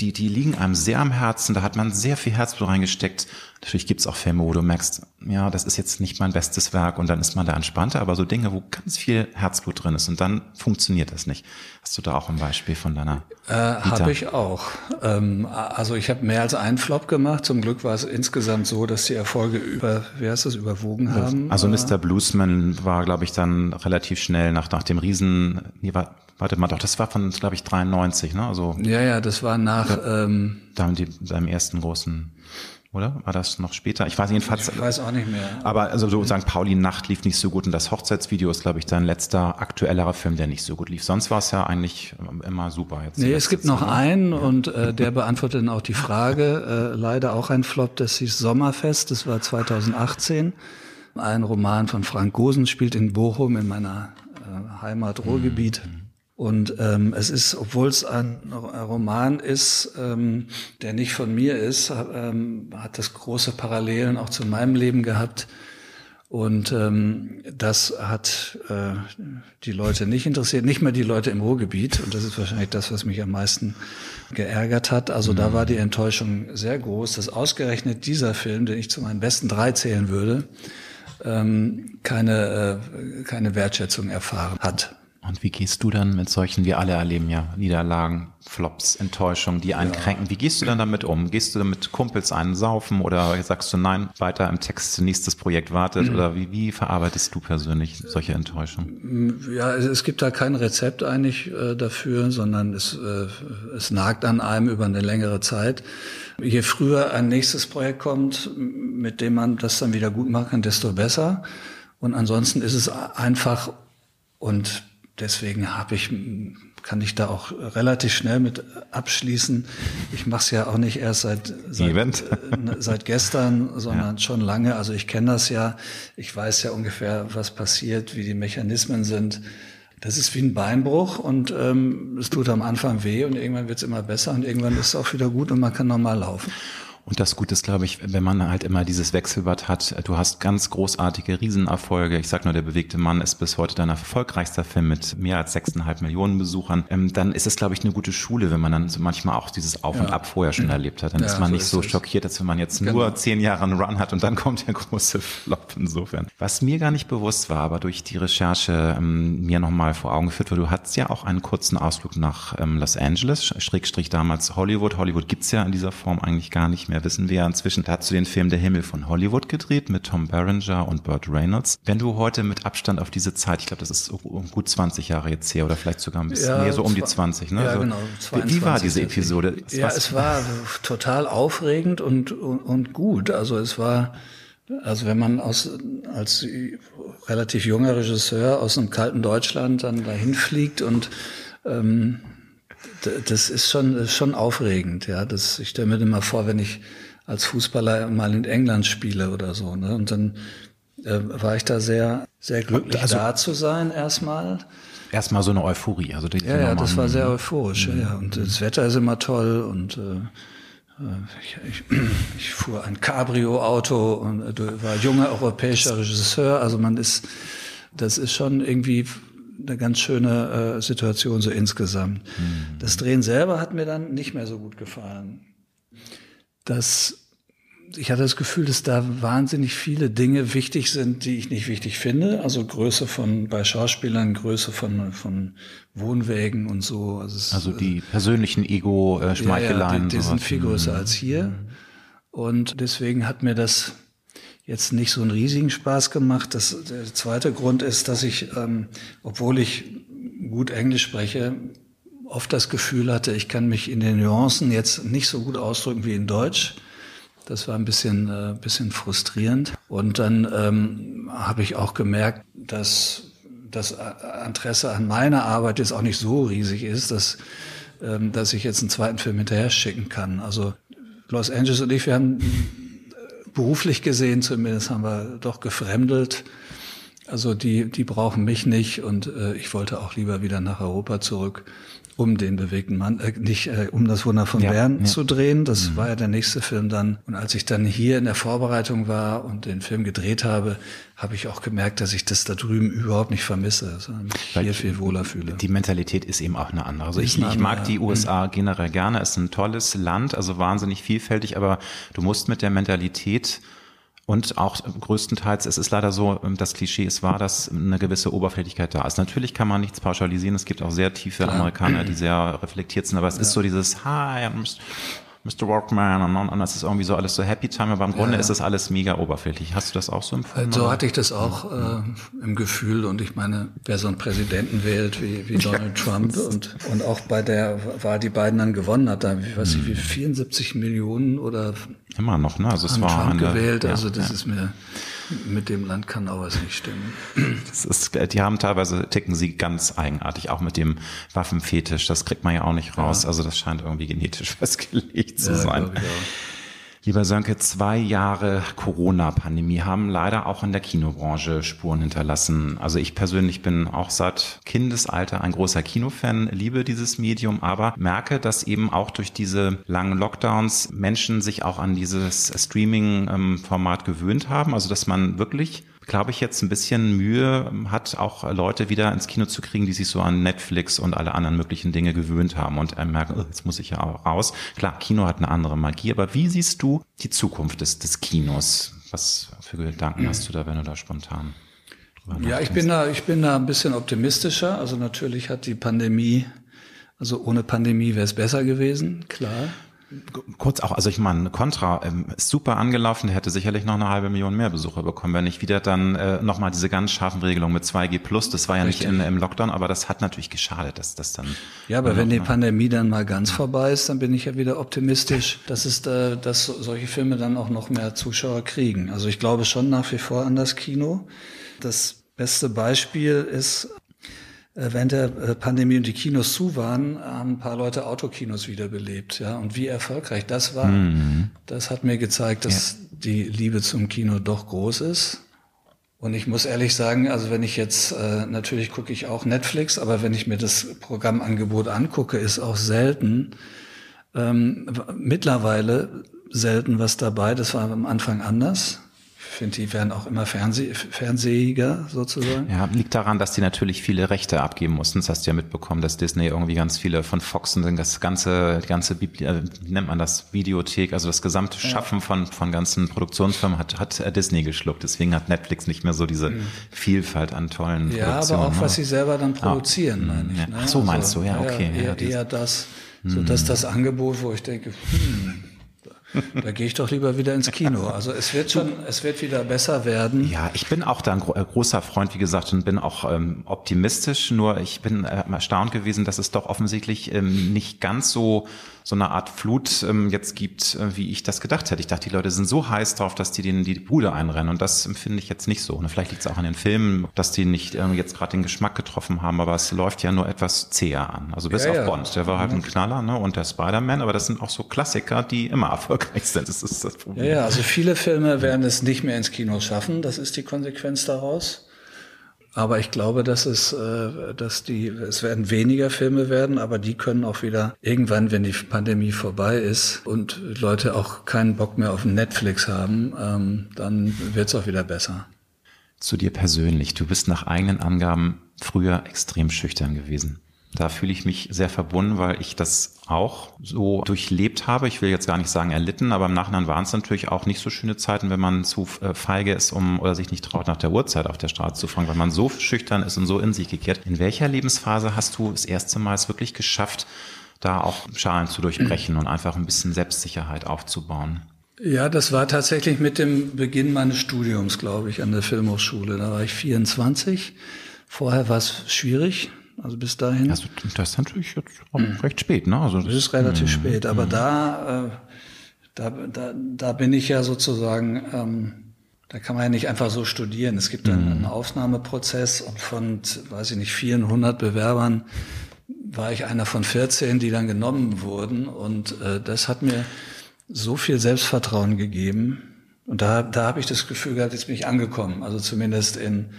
A: die, die liegen einem sehr am Herzen, da hat man sehr viel Herzblut reingesteckt. Natürlich gibt's auch Filme, wo du merkst, ja, das ist jetzt nicht mein bestes Werk und dann ist man da entspannter, aber so Dinge, wo ganz viel Herzblut drin ist und dann funktioniert das nicht. Hast du da auch ein Beispiel von deiner?
C: Äh, habe ich auch. Ähm, also ich habe mehr als einen Flop gemacht. Zum Glück war es insgesamt so, dass die Erfolge über, wie heißt das, überwogen haben.
A: Also Mr. Bluesman war, glaube ich, dann relativ schnell nach, nach dem Riesen, nee, war, Warte mal, doch, das war von, glaube ich, 93, ne? Also,
C: ja, ja, das war nach
A: da, ähm, seinem ersten großen oder? War das noch später? Ich weiß jedenfalls.
C: Ich weiß auch nicht mehr.
A: Aber also so sagen, Pauli Nacht lief nicht so gut und das Hochzeitsvideo ist, glaube ich, dein letzter aktuellerer Film, der nicht so gut lief. Sonst war es ja eigentlich immer super.
C: Jetzt nee, es gibt noch Zeit. einen und äh, der beantwortet dann auch die Frage. Äh, leider auch ein Flop, das hieß Sommerfest, das war 2018. Ein Roman von Frank Gosen spielt in Bochum in meiner äh, Heimat Ruhrgebiet. Mhm. Und ähm, es ist, obwohl es ein Roman ist, ähm, der nicht von mir ist, ähm, hat das große Parallelen auch zu meinem Leben gehabt. Und ähm, das hat äh, die Leute nicht interessiert, nicht mehr die Leute im Ruhrgebiet. Und das ist wahrscheinlich das, was mich am meisten geärgert hat. Also mhm. da war die Enttäuschung sehr groß, dass ausgerechnet dieser Film, den ich zu meinen besten drei zählen würde, ähm, keine, äh, keine Wertschätzung erfahren hat.
A: Und wie gehst du dann mit solchen, wir alle erleben ja Niederlagen, Flops, Enttäuschungen, die einen ja. kränken. Wie gehst du dann damit um? Gehst du mit Kumpels einen saufen oder sagst du nein, weiter im Text, nächstes Projekt wartet? Mhm. Oder wie, wie verarbeitest du persönlich solche Enttäuschungen?
C: Ja, es gibt da kein Rezept eigentlich äh, dafür, sondern es, äh, es nagt an einem über eine längere Zeit. Je früher ein nächstes Projekt kommt, mit dem man das dann wieder gut machen kann, desto besser. Und ansonsten ist es einfach und deswegen habe ich kann ich da auch relativ schnell mit abschließen. Ich mache es ja auch nicht erst seit seit, äh, ne, seit gestern, sondern ja. schon lange. Also ich kenne das ja. Ich weiß ja ungefähr, was passiert, wie die Mechanismen sind. Das ist wie ein Beinbruch und ähm, es tut am Anfang weh und irgendwann wird es immer besser und irgendwann ist es auch wieder gut und man kann normal laufen.
A: Und das Gute ist, glaube ich, wenn man halt immer dieses Wechselbad hat, du hast ganz großartige Riesenerfolge. Ich sag nur, der bewegte Mann ist bis heute dein erfolgreichster Film mit mehr als sechseinhalb Millionen Besuchern. Ähm, dann ist es, glaube ich, eine gute Schule, wenn man dann so manchmal auch dieses Auf und Ab vorher schon erlebt hat. Dann ja, ist man so nicht ist so es. schockiert, als wenn man jetzt genau. nur zehn Jahre einen Run hat und dann kommt der große Flop insofern. Was mir gar nicht bewusst war, aber durch die Recherche ähm, mir nochmal vor Augen geführt wurde, du hattest ja auch einen kurzen Ausflug nach ähm, Los Angeles, Schrägstrich damals Hollywood. Hollywood gibt's ja in dieser Form eigentlich gar nicht mehr, wissen wir ja inzwischen inzwischen dazu den Film Der Himmel von Hollywood gedreht mit Tom Berenger und Burt Reynolds. Wenn du heute mit Abstand auf diese Zeit, ich glaube, das ist so gut 20 Jahre jetzt her oder vielleicht sogar ein bisschen ja, mehr, so um die 20, ne?
C: Ja,
A: so,
C: genau.
A: 22, wie war diese Episode?
C: Ja, Was? es war total aufregend und, und, und gut. Also es war, also wenn man aus, als relativ junger Regisseur aus einem kalten Deutschland dann dahin fliegt und ähm, das ist schon, schon aufregend, ja. Das, ich stelle mir immer vor, wenn ich als Fußballer mal in England spiele oder so. Ne? Und dann äh, war ich da sehr, sehr glücklich, also, da zu sein erstmal.
A: Erstmal so eine Euphorie. Also
C: die, die ja, ja, das war sehr euphorisch. Mhm. Ja, und das Wetter ist immer toll und äh, äh ich, ich, ich fuhr ein Cabrio-Auto und äh, war junger europäischer Regisseur. Also man ist, das ist schon irgendwie eine ganz schöne äh, Situation so insgesamt. Mhm. Das Drehen selber hat mir dann nicht mehr so gut gefallen dass ich hatte das Gefühl, dass da wahnsinnig viele Dinge wichtig sind, die ich nicht wichtig finde. Also Größe von bei Schauspielern, Größe von von Wohnwägen und so.
A: Also, also die persönlichen Ego-Schmeicheleien. Ja, ja,
C: die, die sind viel größer als hier. Mhm. Und deswegen hat mir das jetzt nicht so einen riesigen Spaß gemacht. Das, der zweite Grund ist, dass ich, ähm, obwohl ich gut Englisch spreche, oft das Gefühl hatte, ich kann mich in den Nuancen jetzt nicht so gut ausdrücken wie in Deutsch. Das war ein bisschen, äh, bisschen frustrierend. Und dann ähm, habe ich auch gemerkt, dass das Interesse an meiner Arbeit jetzt auch nicht so riesig ist, dass, ähm, dass ich jetzt einen zweiten Film hinterher schicken kann. Also Los Angeles und ich, wir haben beruflich gesehen, zumindest haben wir doch gefremdelt. Also die, die brauchen mich nicht und äh, ich wollte auch lieber wieder nach Europa zurück um den bewegten Mann, äh, nicht äh, um das Wunder von ja, Bern ja. zu drehen. Das mhm. war ja der nächste Film dann. Und als ich dann hier in der Vorbereitung war und den Film gedreht habe, habe ich auch gemerkt, dass ich das da drüben überhaupt nicht vermisse, sondern mich Weil hier viel wohler fühle.
A: Die Mentalität ist eben auch eine andere. Also ich, ich mag die USA mhm. generell gerne. Es ist ein tolles Land, also wahnsinnig vielfältig, aber du musst mit der Mentalität und auch größtenteils, es ist leider so, ähm, das Klischee ist wahr, dass eine gewisse Oberflächlichkeit da ist. Natürlich kann man nichts pauschalisieren. Es gibt auch sehr tiefe Klar. Amerikaner, die sehr reflektiert sind, aber es ja. ist so dieses, hi, Mr. Walkman und, und das ist irgendwie so alles so Happy Time, aber im Grunde ja. ist das alles mega oberflächlich. Hast du das auch so empfunden?
C: So hatte ich das auch äh, im Gefühl und ich meine, wer so einen Präsidenten wählt wie, wie Donald ja. Trump und, und auch bei der Wahl, die Biden dann gewonnen hat, da, wie weiß ich, wie 74 hm. Millionen oder
A: immer noch, ne? Also es war
C: Trump eine, gewählt, also das ist mir mit dem Land kann auch was nicht stimmen.
A: Das ist, die haben teilweise, ticken sie ganz eigenartig, auch mit dem Waffenfetisch. Das kriegt man ja auch nicht raus. Ja. Also das scheint irgendwie genetisch festgelegt zu ja, sein. Lieber Sönke, zwei Jahre Corona-Pandemie haben leider auch in der Kinobranche Spuren hinterlassen. Also ich persönlich bin auch seit Kindesalter ein großer Kinofan, liebe dieses Medium, aber merke, dass eben auch durch diese langen Lockdowns Menschen sich auch an dieses Streaming-Format gewöhnt haben. Also dass man wirklich glaube ich, jetzt ein bisschen Mühe hat, auch Leute wieder ins Kino zu kriegen, die sich so an Netflix und alle anderen möglichen Dinge gewöhnt haben und merken, oh, jetzt muss ich ja auch raus. Klar, Kino hat eine andere Magie, aber wie siehst du die Zukunft des, des Kinos? Was für Gedanken hast du da, wenn du da spontan
C: ja, ich bin da, ich bin da ein bisschen optimistischer. Also natürlich hat die Pandemie, also ohne Pandemie wäre es besser gewesen, klar.
A: Kurz auch, also ich meine, Contra ähm, ist super angelaufen, der hätte sicherlich noch eine halbe Million mehr Besucher bekommen, wenn nicht wieder dann äh, nochmal diese ganz scharfen Regelungen mit 2G Plus, das war ja Richtig. nicht in, im Lockdown, aber das hat natürlich geschadet, dass das dann...
C: Ja, aber wenn die Pandemie dann mal ganz vorbei ist, dann bin ich ja wieder optimistisch, dass, es, äh, dass solche Filme dann auch noch mehr Zuschauer kriegen. Also ich glaube schon nach wie vor an das Kino. Das beste Beispiel ist äh, während der äh, Pandemie und die Kinos zu waren, haben ein paar Leute Autokinos wiederbelebt, ja. Und wie erfolgreich das war, mhm. das hat mir gezeigt, dass ja. die Liebe zum Kino doch groß ist. Und ich muss ehrlich sagen, also wenn ich jetzt, äh, natürlich gucke ich auch Netflix, aber wenn ich mir das Programmangebot angucke, ist auch selten, ähm, mittlerweile selten was dabei. Das war am Anfang anders finde, die werden auch immer Fernseh fernsehiger sozusagen.
A: Ja, liegt daran, dass die natürlich viele Rechte abgeben mussten. Das hast du ja mitbekommen, dass Disney irgendwie ganz viele von Fox und das ganze, die ganze Bibli äh, wie nennt man das, Videothek, also das gesamte Schaffen ja. von, von ganzen Produktionsfirmen hat, hat äh, Disney geschluckt. Deswegen hat Netflix nicht mehr so diese mhm. Vielfalt an tollen
C: ja, Produktionen. Ja, aber auch, ne? was sie selber dann produzieren, ah. meine ich.
A: Ja. Ne? Ach so, meinst also, du, ja, okay.
C: Eher, eher, eher das, so dass mhm. das Angebot, wo ich denke, hm, da gehe ich doch lieber wieder ins Kino. Also es wird schon, es wird wieder besser werden.
A: Ja, ich bin auch da ein äh, großer Freund, wie gesagt, und bin auch ähm, optimistisch. Nur ich bin äh, erstaunt gewesen, dass es doch offensichtlich ähm, nicht ganz so so eine Art Flut ähm, jetzt gibt, äh, wie ich das gedacht hätte. Ich dachte, die Leute sind so heiß drauf, dass die denen die Bude einrennen. Und das empfinde ich jetzt nicht so. Und vielleicht liegt es auch an den Filmen, dass die nicht äh, jetzt gerade den Geschmack getroffen haben, aber es läuft ja nur etwas zäher an. Also bis ja, auf ja. Bond, der war halt ein Knaller, ne? Und der Spider-Man, aber das sind auch so Klassiker, die immer erfolgreich sind. Das ist das
C: Problem. Ja, ja, also viele Filme werden es nicht mehr ins Kino schaffen. Das ist die Konsequenz daraus. Aber ich glaube, dass es, äh, dass die, es werden weniger Filme werden, aber die können auch wieder irgendwann, wenn die Pandemie vorbei ist und Leute auch keinen Bock mehr auf Netflix haben, ähm, dann wird es auch wieder besser.
A: Zu dir persönlich. Du bist nach eigenen Angaben früher extrem schüchtern gewesen. Da fühle ich mich sehr verbunden, weil ich das auch so durchlebt habe. Ich will jetzt gar nicht sagen erlitten, aber im Nachhinein waren es natürlich auch nicht so schöne Zeiten, wenn man zu äh, feige ist, um oder sich nicht traut, nach der Uhrzeit auf der Straße zu fragen, weil man so schüchtern ist und so in sich gekehrt. In welcher Lebensphase hast du das erste Mal es wirklich geschafft, da auch Schalen zu durchbrechen und einfach ein bisschen Selbstsicherheit aufzubauen?
C: Ja, das war tatsächlich mit dem Beginn meines Studiums, glaube ich, an der Filmhochschule. Da war ich 24. Vorher war es schwierig, also bis dahin.
A: Also das ist natürlich jetzt mhm. recht spät, ne? Also
C: das, das ist relativ mh. spät, aber mh. da, äh, da, da, da bin ich ja sozusagen, ähm, da kann man ja nicht einfach so studieren. Es gibt einen, einen Aufnahmeprozess und von, weiß ich nicht, 400 Bewerbern war ich einer von 14, die dann genommen wurden und äh, das hat mir so viel Selbstvertrauen gegeben und da, da habe ich das Gefühl gehabt, jetzt bin ich angekommen, also zumindest in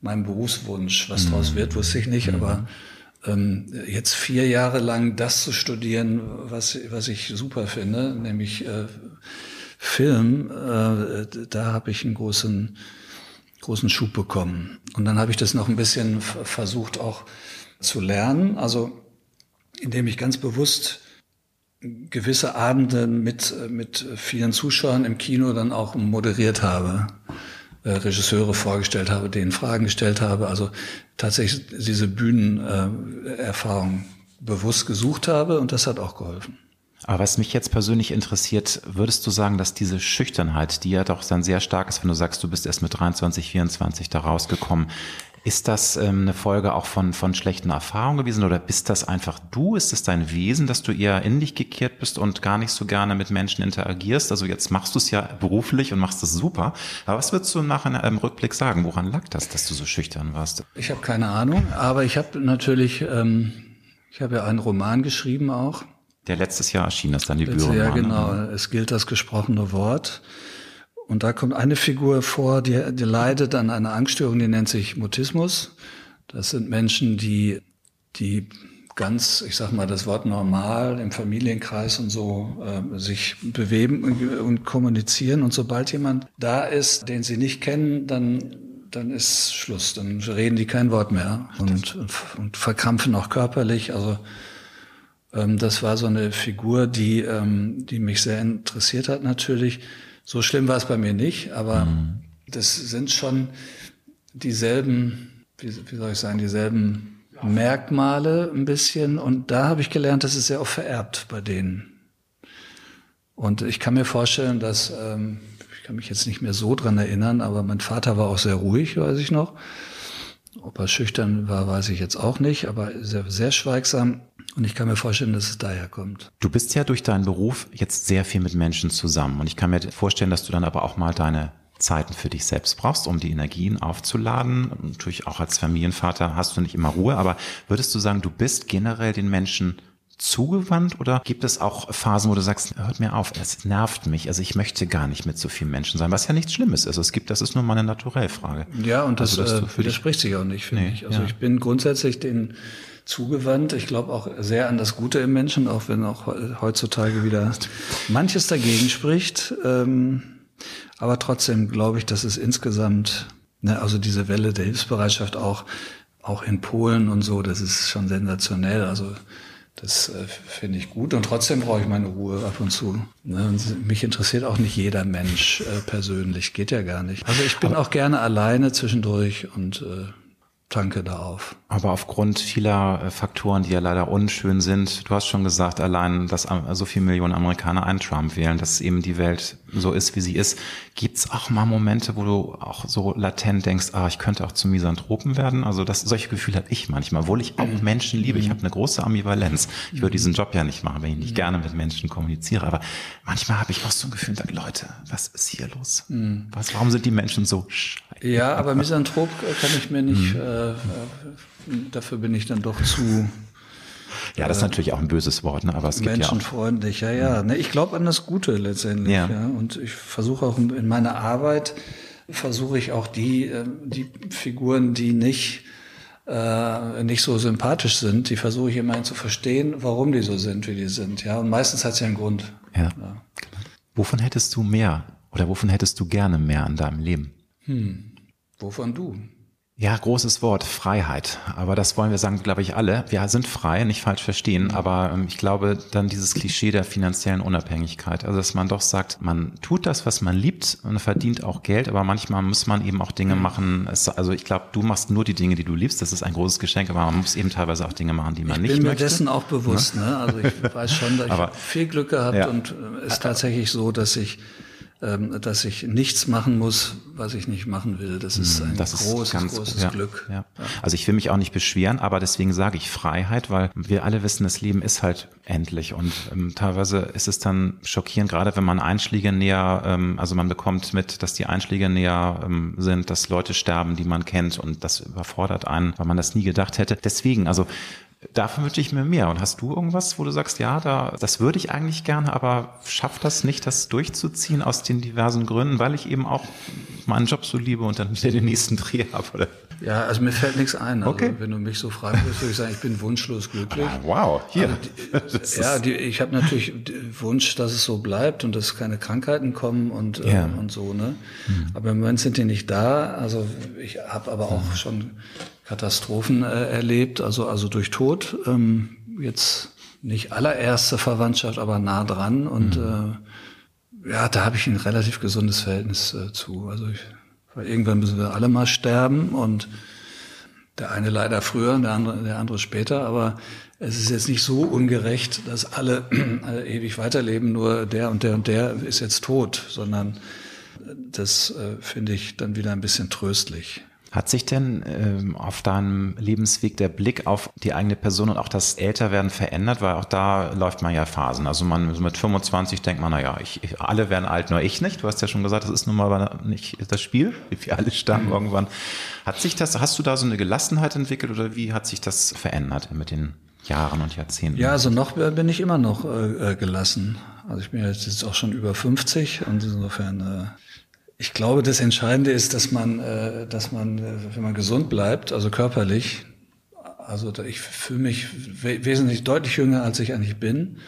C: meinem Berufswunsch. Was mhm. daraus wird, wusste ich nicht, mhm. aber ähm, jetzt vier Jahre lang das zu studieren, was, was ich super finde, nämlich äh, Film, äh, da habe ich einen großen, großen Schub bekommen. Und dann habe ich das noch ein bisschen versucht auch zu lernen, also indem ich ganz bewusst gewisse Abende mit, mit vielen Zuschauern im Kino dann auch moderiert habe äh, Regisseure vorgestellt habe, denen Fragen gestellt habe, also tatsächlich diese Bühnenerfahrung bewusst gesucht habe und das hat auch geholfen.
A: Aber was mich jetzt persönlich interessiert, würdest du sagen, dass diese Schüchternheit, die ja doch dann sehr stark ist, wenn du sagst, du bist erst mit 23, 24 da rausgekommen, ist das ähm, eine Folge auch von, von schlechten Erfahrungen gewesen oder bist das einfach du? Ist es dein Wesen, dass du eher in dich gekehrt bist und gar nicht so gerne mit Menschen interagierst? Also jetzt machst du es ja beruflich und machst es super. Aber was würdest du nach einem Rückblick sagen? Woran lag das, dass du so schüchtern warst?
C: Ich habe keine Ahnung, aber ich habe natürlich, ähm, ich habe ja einen Roman geschrieben auch.
A: Der letztes Jahr erschien, das dann die Büro.
C: Ja, genau. Es gilt das gesprochene Wort. Und da kommt eine Figur vor, die, die leidet an einer Angststörung, die nennt sich Mutismus. Das sind Menschen, die, die ganz, ich sag mal, das Wort normal im Familienkreis und so äh, sich bewegen und kommunizieren. Und sobald jemand da ist, den sie nicht kennen, dann dann ist Schluss. Dann reden die kein Wort mehr und, und verkrampfen auch körperlich. Also ähm, das war so eine Figur, die, ähm, die mich sehr interessiert hat natürlich. So schlimm war es bei mir nicht, aber mhm. das sind schon dieselben, wie, wie soll ich sagen, dieselben Merkmale ein bisschen. Und da habe ich gelernt, das ist sehr oft vererbt bei denen. Und ich kann mir vorstellen, dass, ähm, ich kann mich jetzt nicht mehr so dran erinnern, aber mein Vater war auch sehr ruhig, weiß ich noch. Ob er schüchtern war, weiß ich jetzt auch nicht, aber sehr, sehr schweigsam. Und ich kann mir vorstellen, dass es daher kommt.
A: Du bist ja durch deinen Beruf jetzt sehr viel mit Menschen zusammen. Und ich kann mir vorstellen, dass du dann aber auch mal deine Zeiten für dich selbst brauchst, um die Energien aufzuladen. Natürlich auch als Familienvater hast du nicht immer Ruhe, aber würdest du sagen, du bist generell den Menschen zugewandt oder gibt es auch Phasen, wo du sagst, hört mir auf, es nervt mich, also ich möchte gar nicht mit so vielen Menschen sein, was ja nichts Schlimmes ist. Es gibt, das ist nur mal eine Naturellfrage.
C: Ja, und das also, äh, widerspricht sich auch nicht, finde nee, ich. Also ja. ich bin grundsätzlich den zugewandt. Ich glaube auch sehr an das Gute im Menschen, auch wenn auch heutzutage wieder manches dagegen spricht. Ähm, aber trotzdem glaube ich, dass es insgesamt, ne, also diese Welle der Hilfsbereitschaft auch, auch in Polen und so, das ist schon sensationell. Also das äh, finde ich gut und trotzdem brauche ich meine Ruhe ab und zu. Ne? Mich interessiert auch nicht jeder Mensch äh, persönlich, geht ja gar nicht. Also ich bin auch gerne alleine zwischendurch und äh, tanke da auf.
A: Aber aufgrund vieler äh, Faktoren, die ja leider unschön sind, du hast schon gesagt, allein, dass so viele Millionen Amerikaner einen Trump wählen, dass eben die Welt so ist, wie sie ist. Gibt's auch mal Momente, wo du auch so latent denkst, ah, ich könnte auch zum Misanthropen werden? Also das, solche Gefühle habe ich manchmal, obwohl ich auch mhm. Menschen liebe. Ich mhm. habe eine große Ambivalenz. Ich würde diesen Job ja nicht machen, wenn ich nicht mhm. gerne mit Menschen kommuniziere. Aber manchmal habe ich auch so ein Gefühl, Leute, was ist hier los? Was, warum sind die Menschen so scheiße?
C: Ja, aber Misanthrop kann ich mir nicht, mhm. Äh, dafür bin ich dann doch zu.
A: Ja, das ist natürlich auch ein böses Wort, ne? aber es gibt
C: Menschenfreundlich, ja, ja. ja. Ne, ich glaube an das Gute letztendlich, ja. ja. Und ich versuche auch in meiner Arbeit, versuche ich auch die, äh, die Figuren, die nicht, äh, nicht so sympathisch sind, die versuche ich immerhin zu verstehen, warum die so sind, wie die sind. Ja, und meistens hat es ja einen Grund.
A: Ja. ja. Wovon hättest du mehr oder wovon hättest du gerne mehr in deinem Leben?
C: Hm. Wovon du?
A: Ja, großes Wort, Freiheit. Aber das wollen wir sagen, glaube ich, alle. Wir sind frei, nicht falsch verstehen. Aber ähm, ich glaube, dann dieses Klischee der finanziellen Unabhängigkeit. Also, dass man doch sagt, man tut das, was man liebt und verdient auch Geld. Aber manchmal muss man eben auch Dinge machen. Es, also, ich glaube, du machst nur die Dinge, die du liebst. Das ist ein großes Geschenk. Aber man muss eben teilweise auch Dinge machen, die man
C: ich
A: nicht
C: möchte. Ich bin mir dessen auch bewusst. Ne? ne? Also, ich weiß schon, dass ich viel Glück gehabt ja. und es äh, ist tatsächlich so, dass ich dass ich nichts machen muss, was ich nicht machen will. Das ist hm, ein das großes, ganz, großes ja, Glück.
A: Ja. Also ich will mich auch nicht beschweren, aber deswegen sage ich Freiheit, weil wir alle wissen, das Leben ist halt endlich und ähm, teilweise ist es dann schockierend, gerade wenn man Einschläge näher, ähm, also man bekommt mit, dass die Einschläge näher ähm, sind, dass Leute sterben, die man kennt und das überfordert einen, weil man das nie gedacht hätte. Deswegen, also Davon wünsche ich mir mehr. Und hast du irgendwas, wo du sagst, ja, da, das würde ich eigentlich gerne, aber schafft das nicht, das durchzuziehen aus den diversen Gründen, weil ich eben auch meinen Job so liebe und dann wieder den nächsten Dreh habe, oder?
C: Ja, also mir fällt nichts ein. Also okay. Wenn du mich so fragst, würde ich sagen, ich bin wunschlos glücklich. Ah,
A: wow, hier.
C: Die, ja, die, ich habe natürlich Wunsch, dass es so bleibt und dass keine Krankheiten kommen und, ja. ähm, und so. Ne? Hm. Aber im Moment sind die nicht da. Also ich habe aber auch hm. schon Katastrophen äh, erlebt, also, also durch Tod. Ähm, jetzt nicht allererste Verwandtschaft, aber nah dran. Und mhm. äh, ja, da habe ich ein relativ gesundes Verhältnis äh, zu. Also ich, weil irgendwann müssen wir alle mal sterben und der eine leider früher, der andere, der andere später, aber es ist jetzt nicht so ungerecht, dass alle, alle ewig weiterleben, nur der und der und der ist jetzt tot, sondern das äh, finde ich dann wieder ein bisschen tröstlich.
A: Hat sich denn ähm, auf deinem Lebensweg der Blick auf die eigene Person und auch das Älterwerden verändert? Weil auch da läuft man ja Phasen. Also man mit 25 denkt man, naja, ich, ich, alle werden alt, nur ich nicht. Du hast ja schon gesagt, das ist nun mal nicht das Spiel. Wir alle sterben mhm. irgendwann. Hat sich das, hast du da so eine Gelassenheit entwickelt oder wie hat sich das verändert mit den Jahren und Jahrzehnten?
C: Ja, also noch bin ich immer noch äh, äh gelassen. Also ich bin jetzt auch schon über 50 und insofern äh, ich glaube, das Entscheidende ist, dass man, äh, dass man, äh, wenn man gesund bleibt, also körperlich, also ich fühle mich wesentlich deutlich jünger, als ich eigentlich bin.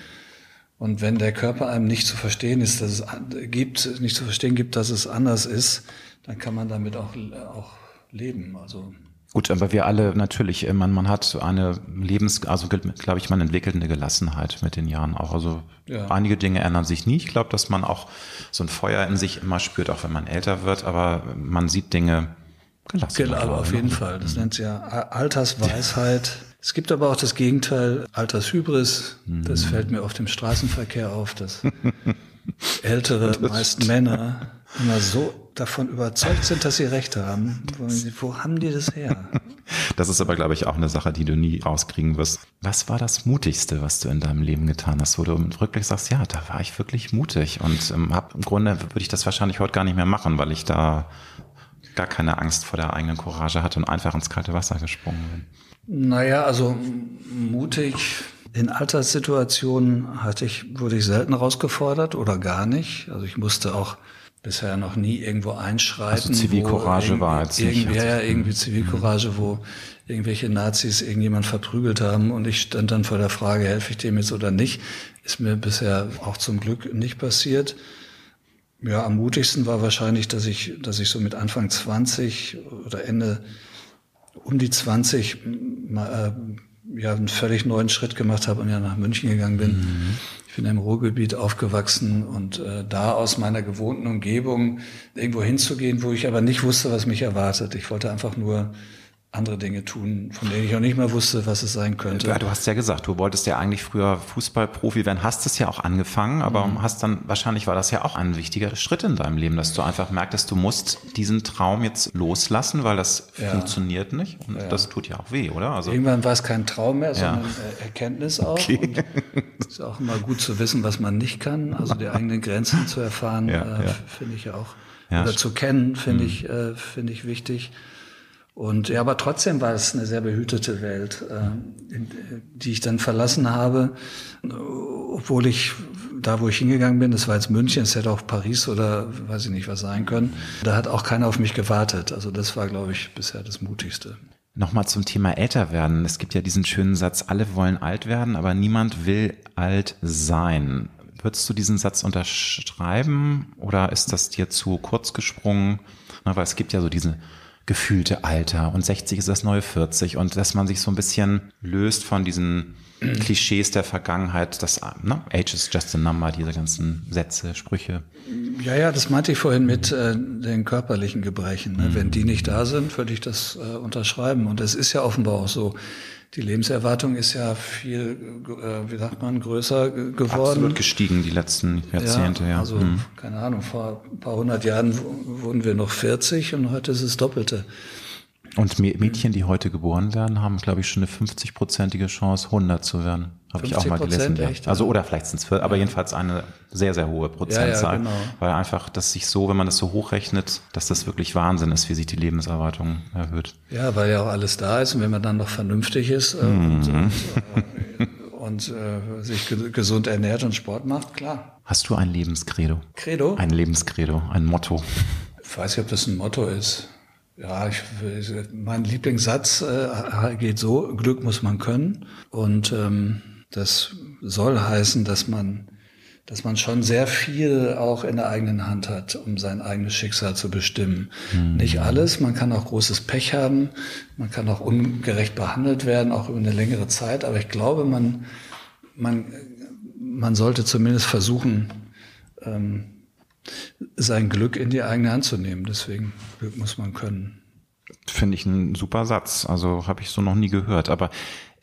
C: Und wenn der Körper einem nicht zu verstehen ist, dass es gibt, nicht zu verstehen gibt, dass es anders ist, dann kann man damit auch, auch leben. Also
A: Gut, aber wir alle natürlich, äh, man, man hat eine Lebens, also glaube ich, man entwickelt eine Gelassenheit mit den Jahren auch. Also ja. einige Dinge ändern sich nie. Ich glaube, dass man auch so ein Feuer in sich immer spürt, auch wenn man älter wird, aber man sieht Dinge
C: gelassen. Genau, auf jeden Fall. Das mhm. nennt sich ja Altersweisheit. Es gibt aber auch das Gegenteil, Altershybris. Das mhm. fällt mir auf dem Straßenverkehr auf. Das ältere, meist Männer, immer so davon überzeugt sind, dass sie Recht haben. Wo haben die das her?
A: Das ist aber, glaube ich, auch eine Sache, die du nie rauskriegen wirst. Was war das Mutigste, was du in deinem Leben getan hast, wo du rückblick sagst, ja, da war ich wirklich mutig und ähm, hab, im Grunde würde ich das wahrscheinlich heute gar nicht mehr machen, weil ich da gar keine Angst vor der eigenen Courage hatte und einfach ins kalte Wasser gesprungen
C: bin. Naja, also mutig. In Alterssituationen hatte ich, wurde ich selten herausgefordert oder gar nicht. Also ich musste auch bisher noch nie irgendwo einschreiten.
A: Also Zivilcourage war jetzt
C: nicht. Irgendwie, ja, irgendwie Zivilcourage, wo irgendwelche Nazis irgendjemand verprügelt haben und ich stand dann vor der Frage, helfe ich dem jetzt oder nicht, ist mir bisher auch zum Glück nicht passiert. Ja, am mutigsten war wahrscheinlich, dass ich, dass ich so mit Anfang 20 oder Ende um die 20 mal, äh, ja, einen völlig neuen Schritt gemacht habe und ja nach München gegangen bin. Mhm ich bin im Ruhrgebiet aufgewachsen und äh, da aus meiner gewohnten Umgebung irgendwo hinzugehen, wo ich aber nicht wusste, was mich erwartet. Ich wollte einfach nur andere Dinge tun, von denen ich auch nicht mehr wusste, was es sein könnte.
A: Ja, du hast ja gesagt, du wolltest ja eigentlich früher Fußballprofi werden, hast es ja auch angefangen, aber mhm. hast dann, wahrscheinlich war das ja auch ein wichtiger Schritt in deinem Leben, dass du einfach merktest, du musst diesen Traum jetzt loslassen, weil das ja. funktioniert nicht und ja. das tut ja auch weh, oder?
C: Also Irgendwann war es kein Traum mehr, sondern ja. Erkenntnis auch. Okay. Und es ist auch immer gut zu wissen, was man nicht kann, also die eigenen Grenzen zu erfahren, äh, finde ich auch, oder zu kennen, finde mhm. ich, äh, finde ich wichtig. Und ja, aber trotzdem war es eine sehr behütete Welt, äh, in, die ich dann verlassen habe, obwohl ich da, wo ich hingegangen bin, das war jetzt München, es hätte auch Paris oder weiß ich nicht was sein können. Da hat auch keiner auf mich gewartet. Also das war, glaube ich, bisher das Mutigste.
A: Nochmal zum Thema älter werden. Es gibt ja diesen schönen Satz, alle wollen alt werden, aber niemand will alt sein. Würdest du diesen Satz unterschreiben oder ist das dir zu kurz gesprungen? Na, weil es gibt ja so diese gefühlte Alter und 60 ist das neue 40 und dass man sich so ein bisschen löst von diesen Klischees der Vergangenheit, das ne, Age is just a number, diese ganzen Sätze, Sprüche.
C: Ja, ja, das meinte ich vorhin mit äh, den körperlichen Gebrechen. Ne? Mhm. Wenn die nicht da sind, würde ich das äh, unterschreiben. Und es ist ja offenbar auch so, die Lebenserwartung ist ja viel, äh, wie sagt man, größer geworden. Absolut
A: gestiegen die letzten Jahrzehnte, ja. ja.
C: Also, hm. keine Ahnung, vor ein paar hundert Jahren wurden wir noch 40 und heute ist es Doppelte.
A: Und Mädchen, die heute geboren werden, haben, glaube ich, schon eine 50-prozentige Chance, 100 zu werden. Habe ich auch mal gelesen. Echt, ja. Also oder vielleicht sind es, aber jedenfalls eine sehr, sehr hohe Prozentzahl. Ja, ja, genau. Weil einfach, dass sich so, wenn man das so hochrechnet, dass das wirklich Wahnsinn ist, wie sich die Lebenserwartung erhöht.
C: Ja, weil ja auch alles da ist und wenn man dann noch vernünftig ist äh, mhm. und, äh, und äh, sich gesund ernährt und Sport macht, klar.
A: Hast du ein Lebenskredo?
C: Credo?
A: Ein Lebenskredo, ein Motto.
C: Ich weiß nicht, ob das ein Motto ist. Ja, ich, mein Lieblingssatz äh, geht so, Glück muss man können. Und ähm, das soll heißen, dass man, dass man schon sehr viel auch in der eigenen Hand hat, um sein eigenes Schicksal zu bestimmen. Mhm. Nicht alles, man kann auch großes Pech haben, man kann auch ungerecht behandelt werden, auch über eine längere Zeit. Aber ich glaube, man, man, man sollte zumindest versuchen, ähm, sein Glück in die eigene Hand zu nehmen. Deswegen Glück muss man können.
A: Finde ich ein super Satz. Also habe ich so noch nie gehört. Aber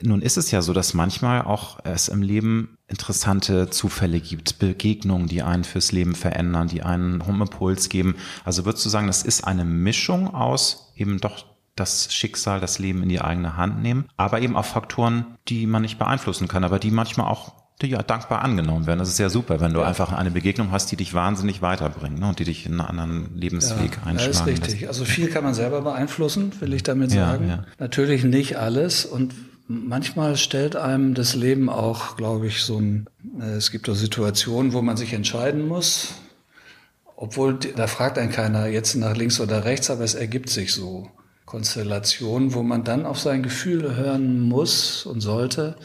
A: nun ist es ja so, dass manchmal auch es im Leben interessante Zufälle gibt, Begegnungen, die einen fürs Leben verändern, die einen Impuls geben. Also würdest du sagen, das ist eine Mischung aus eben doch das Schicksal, das Leben in die eigene Hand nehmen, aber eben auch Faktoren, die man nicht beeinflussen kann, aber die manchmal auch ja dankbar angenommen werden. Das ist ja super, wenn du ja. einfach eine Begegnung hast, die dich wahnsinnig weiterbringt ne, und die dich in einen anderen Lebensweg ja, einschlagen
C: Das ist richtig.
A: Lässt.
C: Also viel kann man selber beeinflussen, will ich damit sagen. Ja, Natürlich nicht alles und manchmal stellt einem das Leben auch, glaube ich, so ein, äh, es gibt auch Situationen, wo man sich entscheiden muss, obwohl da fragt einen keiner jetzt nach links oder rechts, aber es ergibt sich so. Konstellationen, wo man dann auf sein Gefühl hören muss und sollte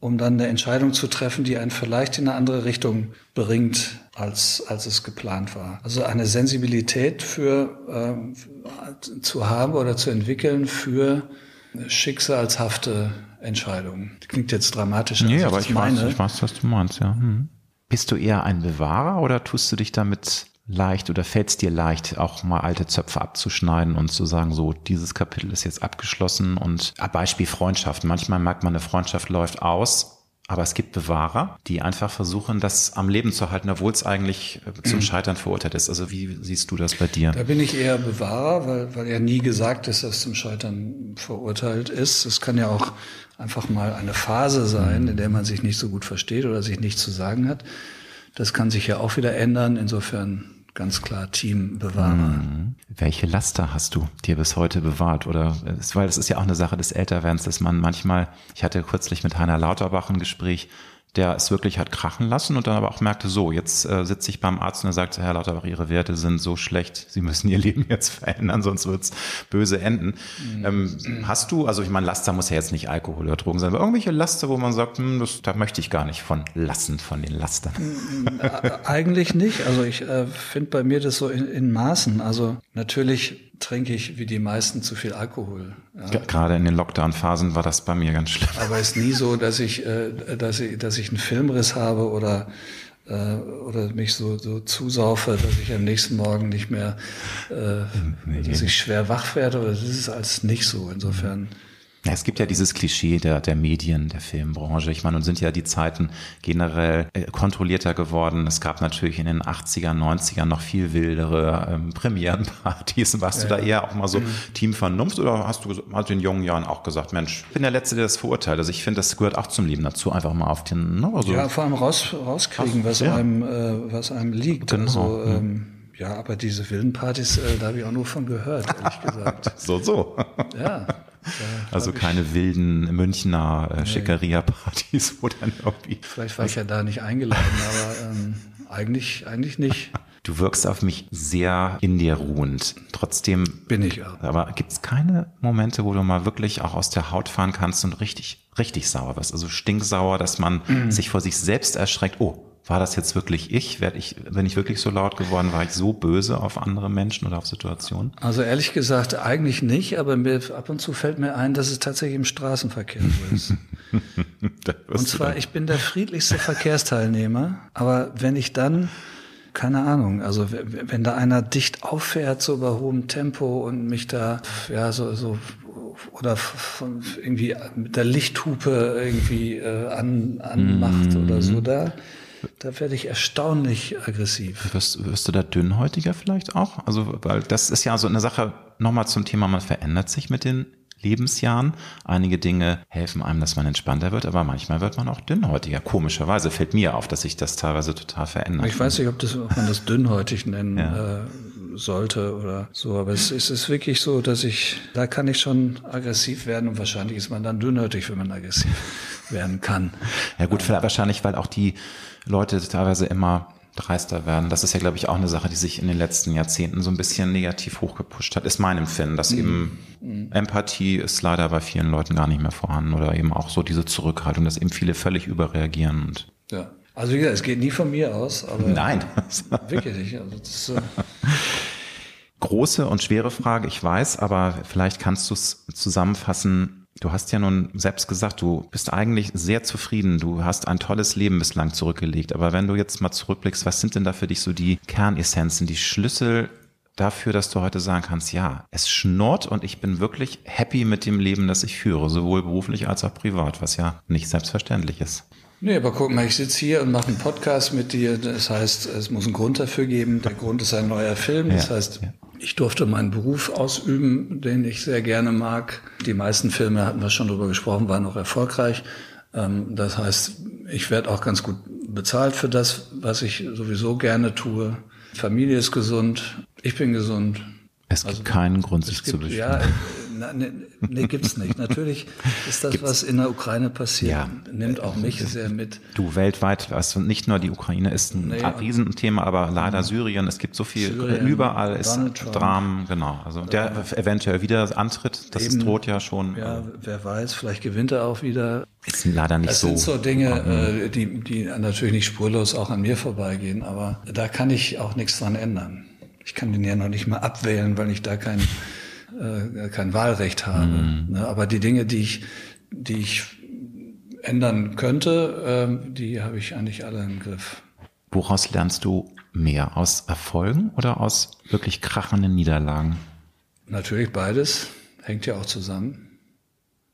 C: um dann eine Entscheidung zu treffen, die einen vielleicht in eine andere Richtung bringt, als, als es geplant war. Also eine Sensibilität für äh, zu haben oder zu entwickeln für schicksalshafte Entscheidungen. Das klingt jetzt dramatisch.
A: Nee, aber ich, ich meine. Weiß, ich weiß, was du meinst, ja. Hm. Bist du eher ein Bewahrer oder tust du dich damit leicht oder fällt es dir leicht, auch mal alte Zöpfe abzuschneiden und zu sagen, so, dieses Kapitel ist jetzt abgeschlossen und ein Beispiel Freundschaft. Manchmal merkt man, eine Freundschaft läuft aus, Aber es gibt Bewahrer, die einfach versuchen, das am Leben zu halten, obwohl es eigentlich äh, zum Scheitern verurteilt ist. Also wie siehst du das bei dir?
C: Da bin ich eher Bewahrer, weil, weil ja nie gesagt ist, dass zum Scheitern verurteilt ist. Es kann ja auch einfach mal eine Phase sein, in der man sich nicht so gut versteht oder sich nichts zu sagen hat. Das kann sich ja auch wieder ändern. Insofern ganz klar Teambewahrer. Mhm.
A: Welche Laster hast du dir bis heute bewahrt? Oder weil es ist ja auch eine Sache des Älterwerdens, dass man manchmal, ich hatte kürzlich mit Heiner Lauterbach ein Gespräch, der es wirklich hat krachen lassen und dann aber auch merkte, so, jetzt äh, sitze ich beim Arzt und er sagt, Herr Lauterbach, Ihre Werte sind so schlecht, Sie müssen Ihr Leben jetzt verändern, sonst wird's böse enden. Mhm. Ähm, hast du, also ich meine, Laster muss ja jetzt nicht Alkohol oder Drogen sein, aber irgendwelche Laster, wo man sagt, hm, das, da möchte ich gar nicht von lassen, von den Lastern?
C: Eigentlich nicht. Also ich äh, finde bei mir das so in, in Maßen. Also natürlich trinke ich wie die meisten zu viel Alkohol.
A: Ja. Gerade in den Lockdown-Phasen war das bei mir ganz schlimm.
C: Aber es ist nie so, dass ich, äh, dass ich, dass ich einen Filmriss habe oder äh, oder mich so, so zusaufe, dass ich am nächsten Morgen nicht mehr, äh, nee. dass ich schwer wach werde. Oder das ist alles nicht so. Insofern
A: ja, es gibt ja dieses Klischee der, der Medien, der Filmbranche. Ich meine, nun sind ja die Zeiten generell äh, kontrollierter geworden. Es gab natürlich in den 80er, 90ern noch viel wildere ähm, Premierenpartys. Warst ja, du da eher auch mal so mhm. Team Vernunft oder hast du, hast du in jungen Jahren auch gesagt, Mensch, ich bin der Letzte, der das verurteilt. Also ich finde, das gehört auch zum Leben dazu, einfach mal auf den,
C: ne, also Ja, vor allem raus, rauskriegen, was ja. einem, äh, was einem liegt. Genau. Also, ähm, ja, aber diese wilden Partys, äh, da habe ich auch nur von gehört, ehrlich gesagt.
A: so, so.
C: Ja.
A: Also keine wilden Münchner äh, Schickeria-Partys, wo dann
C: irgendwie. Vielleicht war ich ja da nicht eingeladen, aber ähm, eigentlich, eigentlich nicht.
A: Du wirkst auf mich sehr in dir ruhend. Trotzdem.
C: Bin ich auch.
A: Aber gibt es keine Momente, wo du mal wirklich auch aus der Haut fahren kannst und richtig, richtig sauer wirst? Also stinksauer, dass man mhm. sich vor sich selbst erschreckt. Oh, war das jetzt wirklich ich? Werd ich? Bin ich wirklich so laut geworden? War ich so böse auf andere Menschen oder auf Situationen?
C: Also ehrlich gesagt eigentlich nicht, aber mir, ab und zu fällt mir ein, dass es tatsächlich im Straßenverkehr so ist. und zwar, ich bin der friedlichste Verkehrsteilnehmer, aber wenn ich dann keine Ahnung, also wenn da einer dicht auffährt, so bei hohem Tempo und mich da, ja, so, so oder von irgendwie mit der Lichthupe irgendwie äh, an, anmacht mm. oder so, da, da werde ich erstaunlich aggressiv.
A: Wirst, wirst du da dünnhäutiger vielleicht auch? Also, weil das ist ja so eine Sache, nochmal zum Thema, man verändert sich mit den Lebensjahren. Einige Dinge helfen einem, dass man entspannter wird, aber manchmal wird man auch dünnhäutiger. Komischerweise fällt mir auf, dass sich das teilweise total verändert.
C: Ich weiß nicht, ob, das, ob man das dünnhäutig nennen ja. äh, sollte oder so, aber es, es ist wirklich so, dass ich, da kann ich schon aggressiv werden und wahrscheinlich ist man dann dünnhäutig, wenn man aggressiv werden kann.
A: Ja gut, vielleicht wahrscheinlich, weil auch die Leute teilweise immer dreister werden. Das ist ja, glaube ich, auch eine Sache, die sich in den letzten Jahrzehnten so ein bisschen negativ hochgepusht hat, ist mein Empfinden, dass mhm. eben mhm. Empathie ist leider bei vielen Leuten gar nicht mehr vorhanden oder eben auch so diese Zurückhaltung, dass eben viele völlig überreagieren. Und
C: ja, also wie gesagt, es geht nie von mir aus, aber
A: nein,
C: wirklich nicht. Also das, äh
A: Große und schwere Frage, ich weiß, aber vielleicht kannst du es zusammenfassen. Du hast ja nun selbst gesagt, du bist eigentlich sehr zufrieden. Du hast ein tolles Leben bislang zurückgelegt. Aber wenn du jetzt mal zurückblickst, was sind denn da für dich so die Kernessenzen, die Schlüssel dafür, dass du heute sagen kannst, ja, es schnurrt und ich bin wirklich happy mit dem Leben, das ich führe, sowohl beruflich als auch privat, was ja nicht selbstverständlich ist.
C: Nee, aber guck mal, ich sitze hier und mache einen Podcast mit dir. Das heißt, es muss einen Grund dafür geben. Der Grund ist ein neuer Film. Das ja, heißt, ja. Ich durfte meinen Beruf ausüben, den ich sehr gerne mag. Die meisten Filme, hatten wir schon drüber gesprochen, waren auch erfolgreich. Ähm, das heißt, ich werde auch ganz gut bezahlt für das, was ich sowieso gerne tue. Familie ist gesund, ich bin gesund.
A: Es gibt also, keinen Grund, sich gibt, zu beschweren. Ja,
C: nee, nee, gibt's nicht. Natürlich ist das, gibt's? was in der Ukraine passiert, ja. nimmt auch mich sehr mit.
A: Du weltweit, also nicht nur die Ukraine ist ein nee, Riesenthema, aber leider Syrien, es gibt so viel, Syrien, überall ist Dramen, genau. Also der eventuell wieder antritt, das Eben, droht ja schon.
C: Ja, wer weiß, vielleicht gewinnt er auch wieder.
A: Ist leider nicht
C: das
A: so.
C: Das sind so Dinge, äh, die, die natürlich nicht spurlos auch an mir vorbeigehen, aber da kann ich auch nichts dran ändern. Ich kann den ja noch nicht mal abwählen, weil ich da kein äh, kein Wahlrecht habe. Mhm. Ne? Aber die Dinge, die ich, die ich ändern könnte, ähm, die habe ich eigentlich alle im Griff.
A: Woraus lernst du mehr? Aus Erfolgen oder aus wirklich krachenden Niederlagen?
C: Natürlich beides. Hängt ja auch zusammen.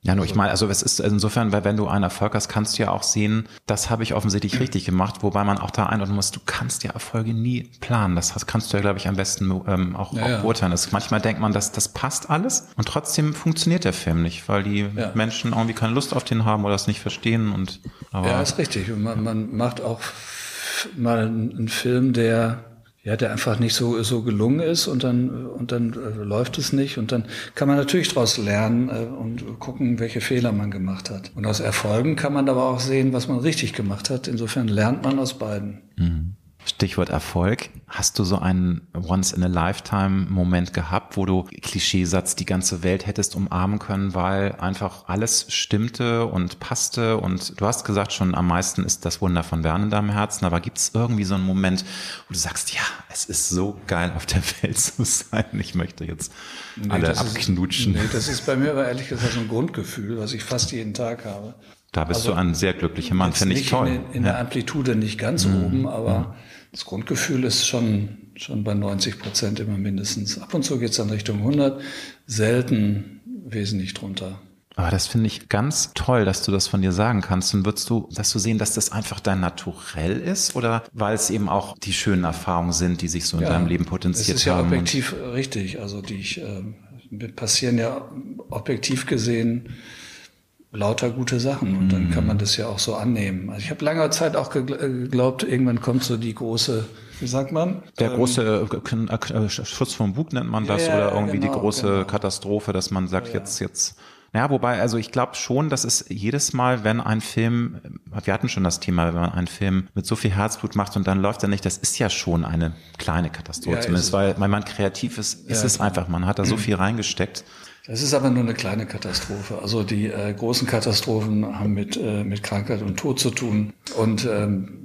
A: Ja, nur ich meine, also es ist insofern, weil wenn du einen Erfolg hast, kannst du ja auch sehen, das habe ich offensichtlich richtig gemacht, wobei man auch da einordnen muss, du kannst ja Erfolge nie planen. Das kannst du ja, glaube ich, am besten ähm, auch, ja, auch beurteilen. Das, manchmal denkt man, dass das passt alles und trotzdem funktioniert der Film nicht, weil die ja. Menschen irgendwie keine Lust auf den haben oder das nicht verstehen. Und,
C: aber ja, ist richtig. Man, man macht auch mal einen Film, der ja, der einfach nicht so, so gelungen ist und dann, und dann äh, läuft es nicht und dann kann man natürlich daraus lernen äh, und gucken, welche Fehler man gemacht hat. Und aus Erfolgen kann man aber auch sehen, was man richtig gemacht hat. Insofern lernt man aus beiden. Mhm.
A: Stichwort Erfolg. Hast du so einen Once-in-a-Lifetime-Moment gehabt, wo du Klischeesatz die ganze Welt hättest umarmen können, weil einfach alles stimmte und passte? Und du hast gesagt, schon am meisten ist das Wunder von Bern in deinem Herzen, aber gibt es irgendwie so einen Moment, wo du sagst, ja, es ist so geil, auf der Welt zu sein. Ich möchte jetzt nee, alle abknutschen.
C: Ist, nee, das ist bei mir aber ehrlich gesagt so ein Grundgefühl, was ich fast jeden Tag habe.
A: Da bist also, du ein sehr glücklicher Mann, finde ich toll.
C: In, in ja. der Amplitude nicht ganz mhm. oben, aber mhm. Das Grundgefühl ist schon, schon bei 90 Prozent immer mindestens. Ab und zu geht es dann Richtung 100, selten wesentlich drunter.
A: Aber das finde ich ganz toll, dass du das von dir sagen kannst. Und würdest du, dass du sehen, dass das einfach dein Naturell ist oder weil es eben auch die schönen Erfahrungen sind, die sich so in ja, deinem Leben potenziert haben? Das ist
C: ja objektiv richtig. Also die ich, äh, passieren ja objektiv gesehen lauter gute Sachen und dann kann man mhm. das ja auch so annehmen. Also ich habe lange Zeit auch äh, geglaubt, irgendwann kommt so die große, wie sagt man?
A: Der ähm, große äh, äh, Schutz vom Bug nennt man das ja, oder irgendwie genau, die große genau. Katastrophe, dass man sagt, ja, jetzt, jetzt. Ja, wobei, also ich glaube schon, dass es jedes Mal, wenn ein Film, wir hatten schon das Thema, wenn man einen Film mit so viel Herzblut macht und dann läuft er nicht, das ist ja schon eine kleine Katastrophe. Ja, Zumindest, weil, weil man kreativ ist, ist es einfach, man hat da so viel reingesteckt.
C: Das ist aber nur eine kleine Katastrophe. Also die äh, großen Katastrophen haben mit, äh, mit Krankheit und Tod zu tun. Und ähm,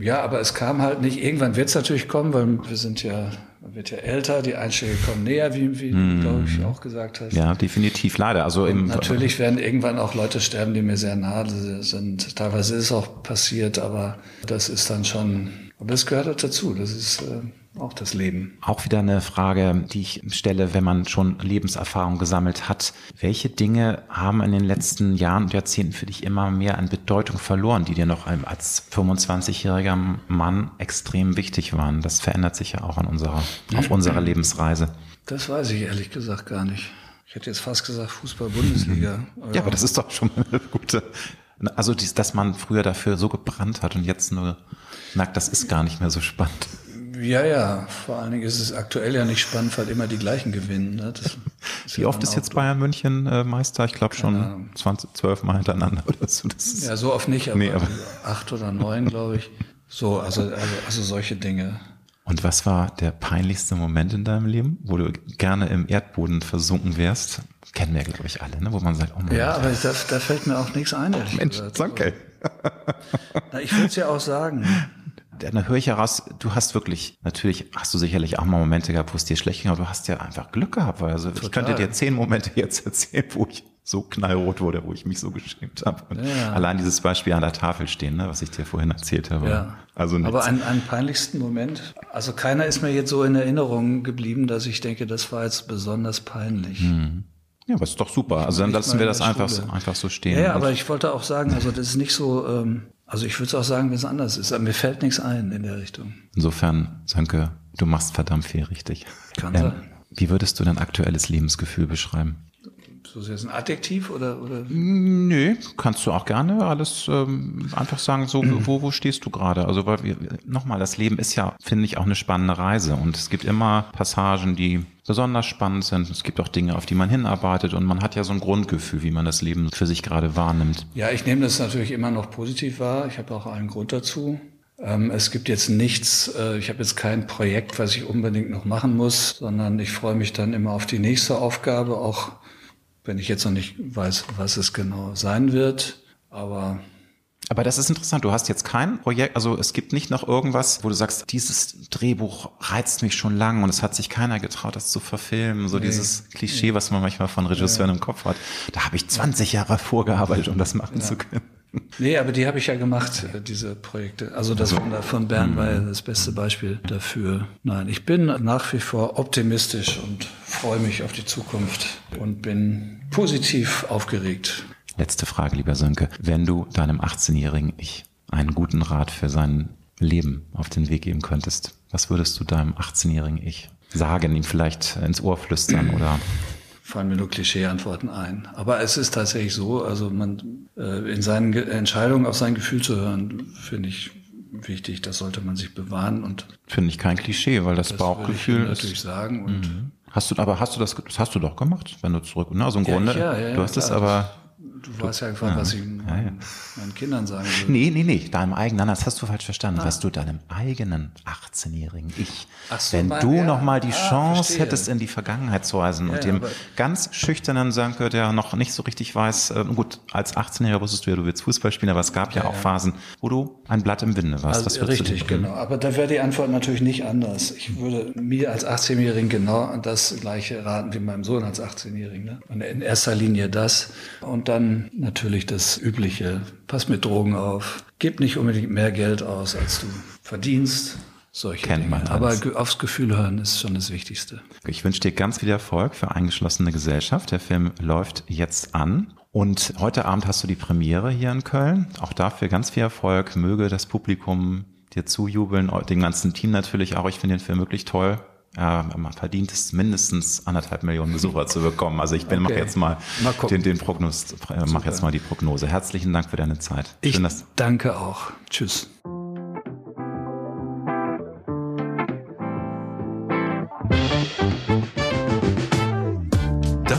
C: ja, aber es kam halt nicht. Irgendwann wird es natürlich kommen, weil wir sind ja, man wird ja älter, die Einschläge kommen näher, wie, wie mm. glaube ich auch gesagt hast.
A: Ja, definitiv, leider. Also
C: im natürlich werden irgendwann auch Leute sterben, die mir sehr nahe sind. Teilweise ist es auch passiert, aber das ist dann schon, aber das gehört auch dazu. Das ist äh, auch das Leben.
A: Auch wieder eine Frage, die ich stelle, wenn man schon Lebenserfahrung gesammelt hat. Welche Dinge haben in den letzten Jahren und Jahrzehnten für dich immer mehr an Bedeutung verloren, die dir noch als 25-jähriger Mann extrem wichtig waren? Das verändert sich ja auch an unserer, auf unserer Lebensreise.
C: Das weiß ich ehrlich gesagt gar nicht. Ich hätte jetzt fast gesagt Fußball-Bundesliga.
A: ja, aber das ist doch schon mal eine gute. Also, dass man früher dafür so gebrannt hat und jetzt nur merkt, das ist gar nicht mehr so spannend.
C: Ja, ja. Vor allen Dingen ist es aktuell ja nicht spannend, weil immer die gleichen gewinnen. Ne?
A: Wie oft ist jetzt Bayern München äh, Meister? Ich glaube schon 20, 12 Mal hintereinander oder so.
C: Ja, so oft nicht, aber, nee, aber acht oder neun, glaube ich. So, also, also, also solche Dinge.
A: Und was war der peinlichste Moment in deinem Leben, wo du gerne im Erdboden versunken wärst? Kennen wir, glaube ich, alle, ne? wo man sagt,
C: oh mein Ja, aber da, da fällt mir auch nichts ein, ehrlich
A: Mensch, gesagt. Danke.
C: Na, ich würde es ja auch sagen
A: dann höre ich heraus, du hast wirklich, natürlich hast du sicherlich auch mal Momente gehabt, wo es dir schlecht ging, aber du hast ja einfach Glück gehabt, weil also ich könnte dir zehn Momente jetzt erzählen, wo ich so knallrot wurde, wo ich mich so geschämt habe. Ja. Allein dieses Beispiel an der Tafel stehen, ne, was ich dir vorhin erzählt habe.
C: Ja. Also aber einen, einen peinlichsten Moment, also keiner ist mir jetzt so in Erinnerung geblieben, dass ich denke, das war jetzt besonders peinlich. Hm.
A: Ja, aber ist doch super. Also dann lassen wir das einfach, einfach so stehen.
C: Ja, ja, aber ich wollte auch sagen, also das ist nicht so, ähm, also ich würde es auch sagen, wenn es anders ist. Aber mir fällt nichts ein in der Richtung.
A: Insofern, Sönke, du machst verdammt viel richtig.
C: Kann ähm, sein.
A: Wie würdest du dein aktuelles Lebensgefühl beschreiben?
C: So ist jetzt ein Adjektiv oder, oder?
A: Nö, kannst du auch gerne alles ähm, einfach sagen, so wo, wo stehst du gerade? Also weil wir, nochmal, das Leben ist ja, finde ich, auch eine spannende Reise und es gibt immer Passagen, die besonders spannend sind. Es gibt auch Dinge, auf die man hinarbeitet und man hat ja so ein Grundgefühl, wie man das Leben für sich gerade wahrnimmt.
C: Ja, ich nehme das natürlich immer noch positiv wahr. Ich habe auch einen Grund dazu. Ähm, es gibt jetzt nichts, äh, ich habe jetzt kein Projekt, was ich unbedingt noch machen muss, sondern ich freue mich dann immer auf die nächste Aufgabe, auch wenn ich jetzt noch nicht weiß, was es genau sein wird. Aber
A: aber das ist interessant. Du hast jetzt kein Projekt, also es gibt nicht noch irgendwas, wo du sagst, dieses Drehbuch reizt mich schon lang und es hat sich keiner getraut, das zu verfilmen. So nee. dieses Klischee, was man manchmal von Regisseuren ja. im Kopf hat. Da habe ich 20 Jahre vorgearbeitet, um das machen ja. zu können.
C: Nee, aber die habe ich ja gemacht, äh, diese Projekte. Also das Wunder von Bern war ja das beste Beispiel dafür. Nein, ich bin nach wie vor optimistisch und freue mich auf die Zukunft und bin positiv aufgeregt.
A: Letzte Frage, lieber Sönke. Wenn du deinem 18-jährigen Ich einen guten Rat für sein Leben auf den Weg geben könntest, was würdest du deinem 18-jährigen Ich sagen, ihm vielleicht ins Ohr flüstern oder?
C: Fallen mir nur Klischee-Antworten ein. Aber es ist tatsächlich so, also man äh, in seinen Ge Entscheidungen auf sein Gefühl zu hören, finde ich wichtig. Das sollte man sich bewahren und
A: finde ich kein Klischee, weil das, das Bauchgefühl
C: ist natürlich sagen und
A: mhm. Hast du, aber hast du das, das hast du doch gemacht, wenn du zurück, ne? Also im ja, Grunde, ja, ja, du hast es aber,
C: Du warst ja gefragt, was ich ja. meinen Kindern sagen
A: würde. Nee, nee, nee, deinem eigenen, das hast du falsch verstanden, ah. was du deinem eigenen 18-jährigen Ich, so, wenn mein, du ja, noch mal die ah, Chance verstehe. hättest, in die Vergangenheit zu reisen ja, und dem ganz schüchternen Sanke, der noch nicht so richtig weiß, äh, gut, als 18-Jähriger wusstest du ja, du willst Fußball spielen, aber es gab ja, auch Phasen, wo du ein Blatt im Winde warst.
C: Also, richtig, genau. Aber da wäre die Antwort natürlich nicht anders. Ich würde mir als 18-Jährigen genau das gleiche raten wie meinem Sohn als 18-Jährigen. Ne? Und in erster Linie das. Und dann natürlich das Übliche. Pass mit Drogen auf. Gib nicht unbedingt mehr Geld aus, als du verdienst. Solche
A: Kennt Dinge.
C: man alles. Aber aufs Gefühl hören ist schon das Wichtigste.
A: Ich wünsche dir ganz viel Erfolg für eingeschlossene Gesellschaft. Der Film läuft jetzt an. Und heute Abend hast du die Premiere hier in Köln. Auch dafür ganz viel Erfolg. Möge das Publikum dir zujubeln, dem ganzen Team natürlich auch. Ich finde den Film wirklich toll äh, man verdient es mindestens anderthalb Millionen Besucher zu bekommen. Also ich bin okay. mach jetzt mal, mal den, den Prognos, äh, mach jetzt mal die Prognose. Herzlichen Dank für deine Zeit.
C: Ich Schön, dass danke auch. Tschüss.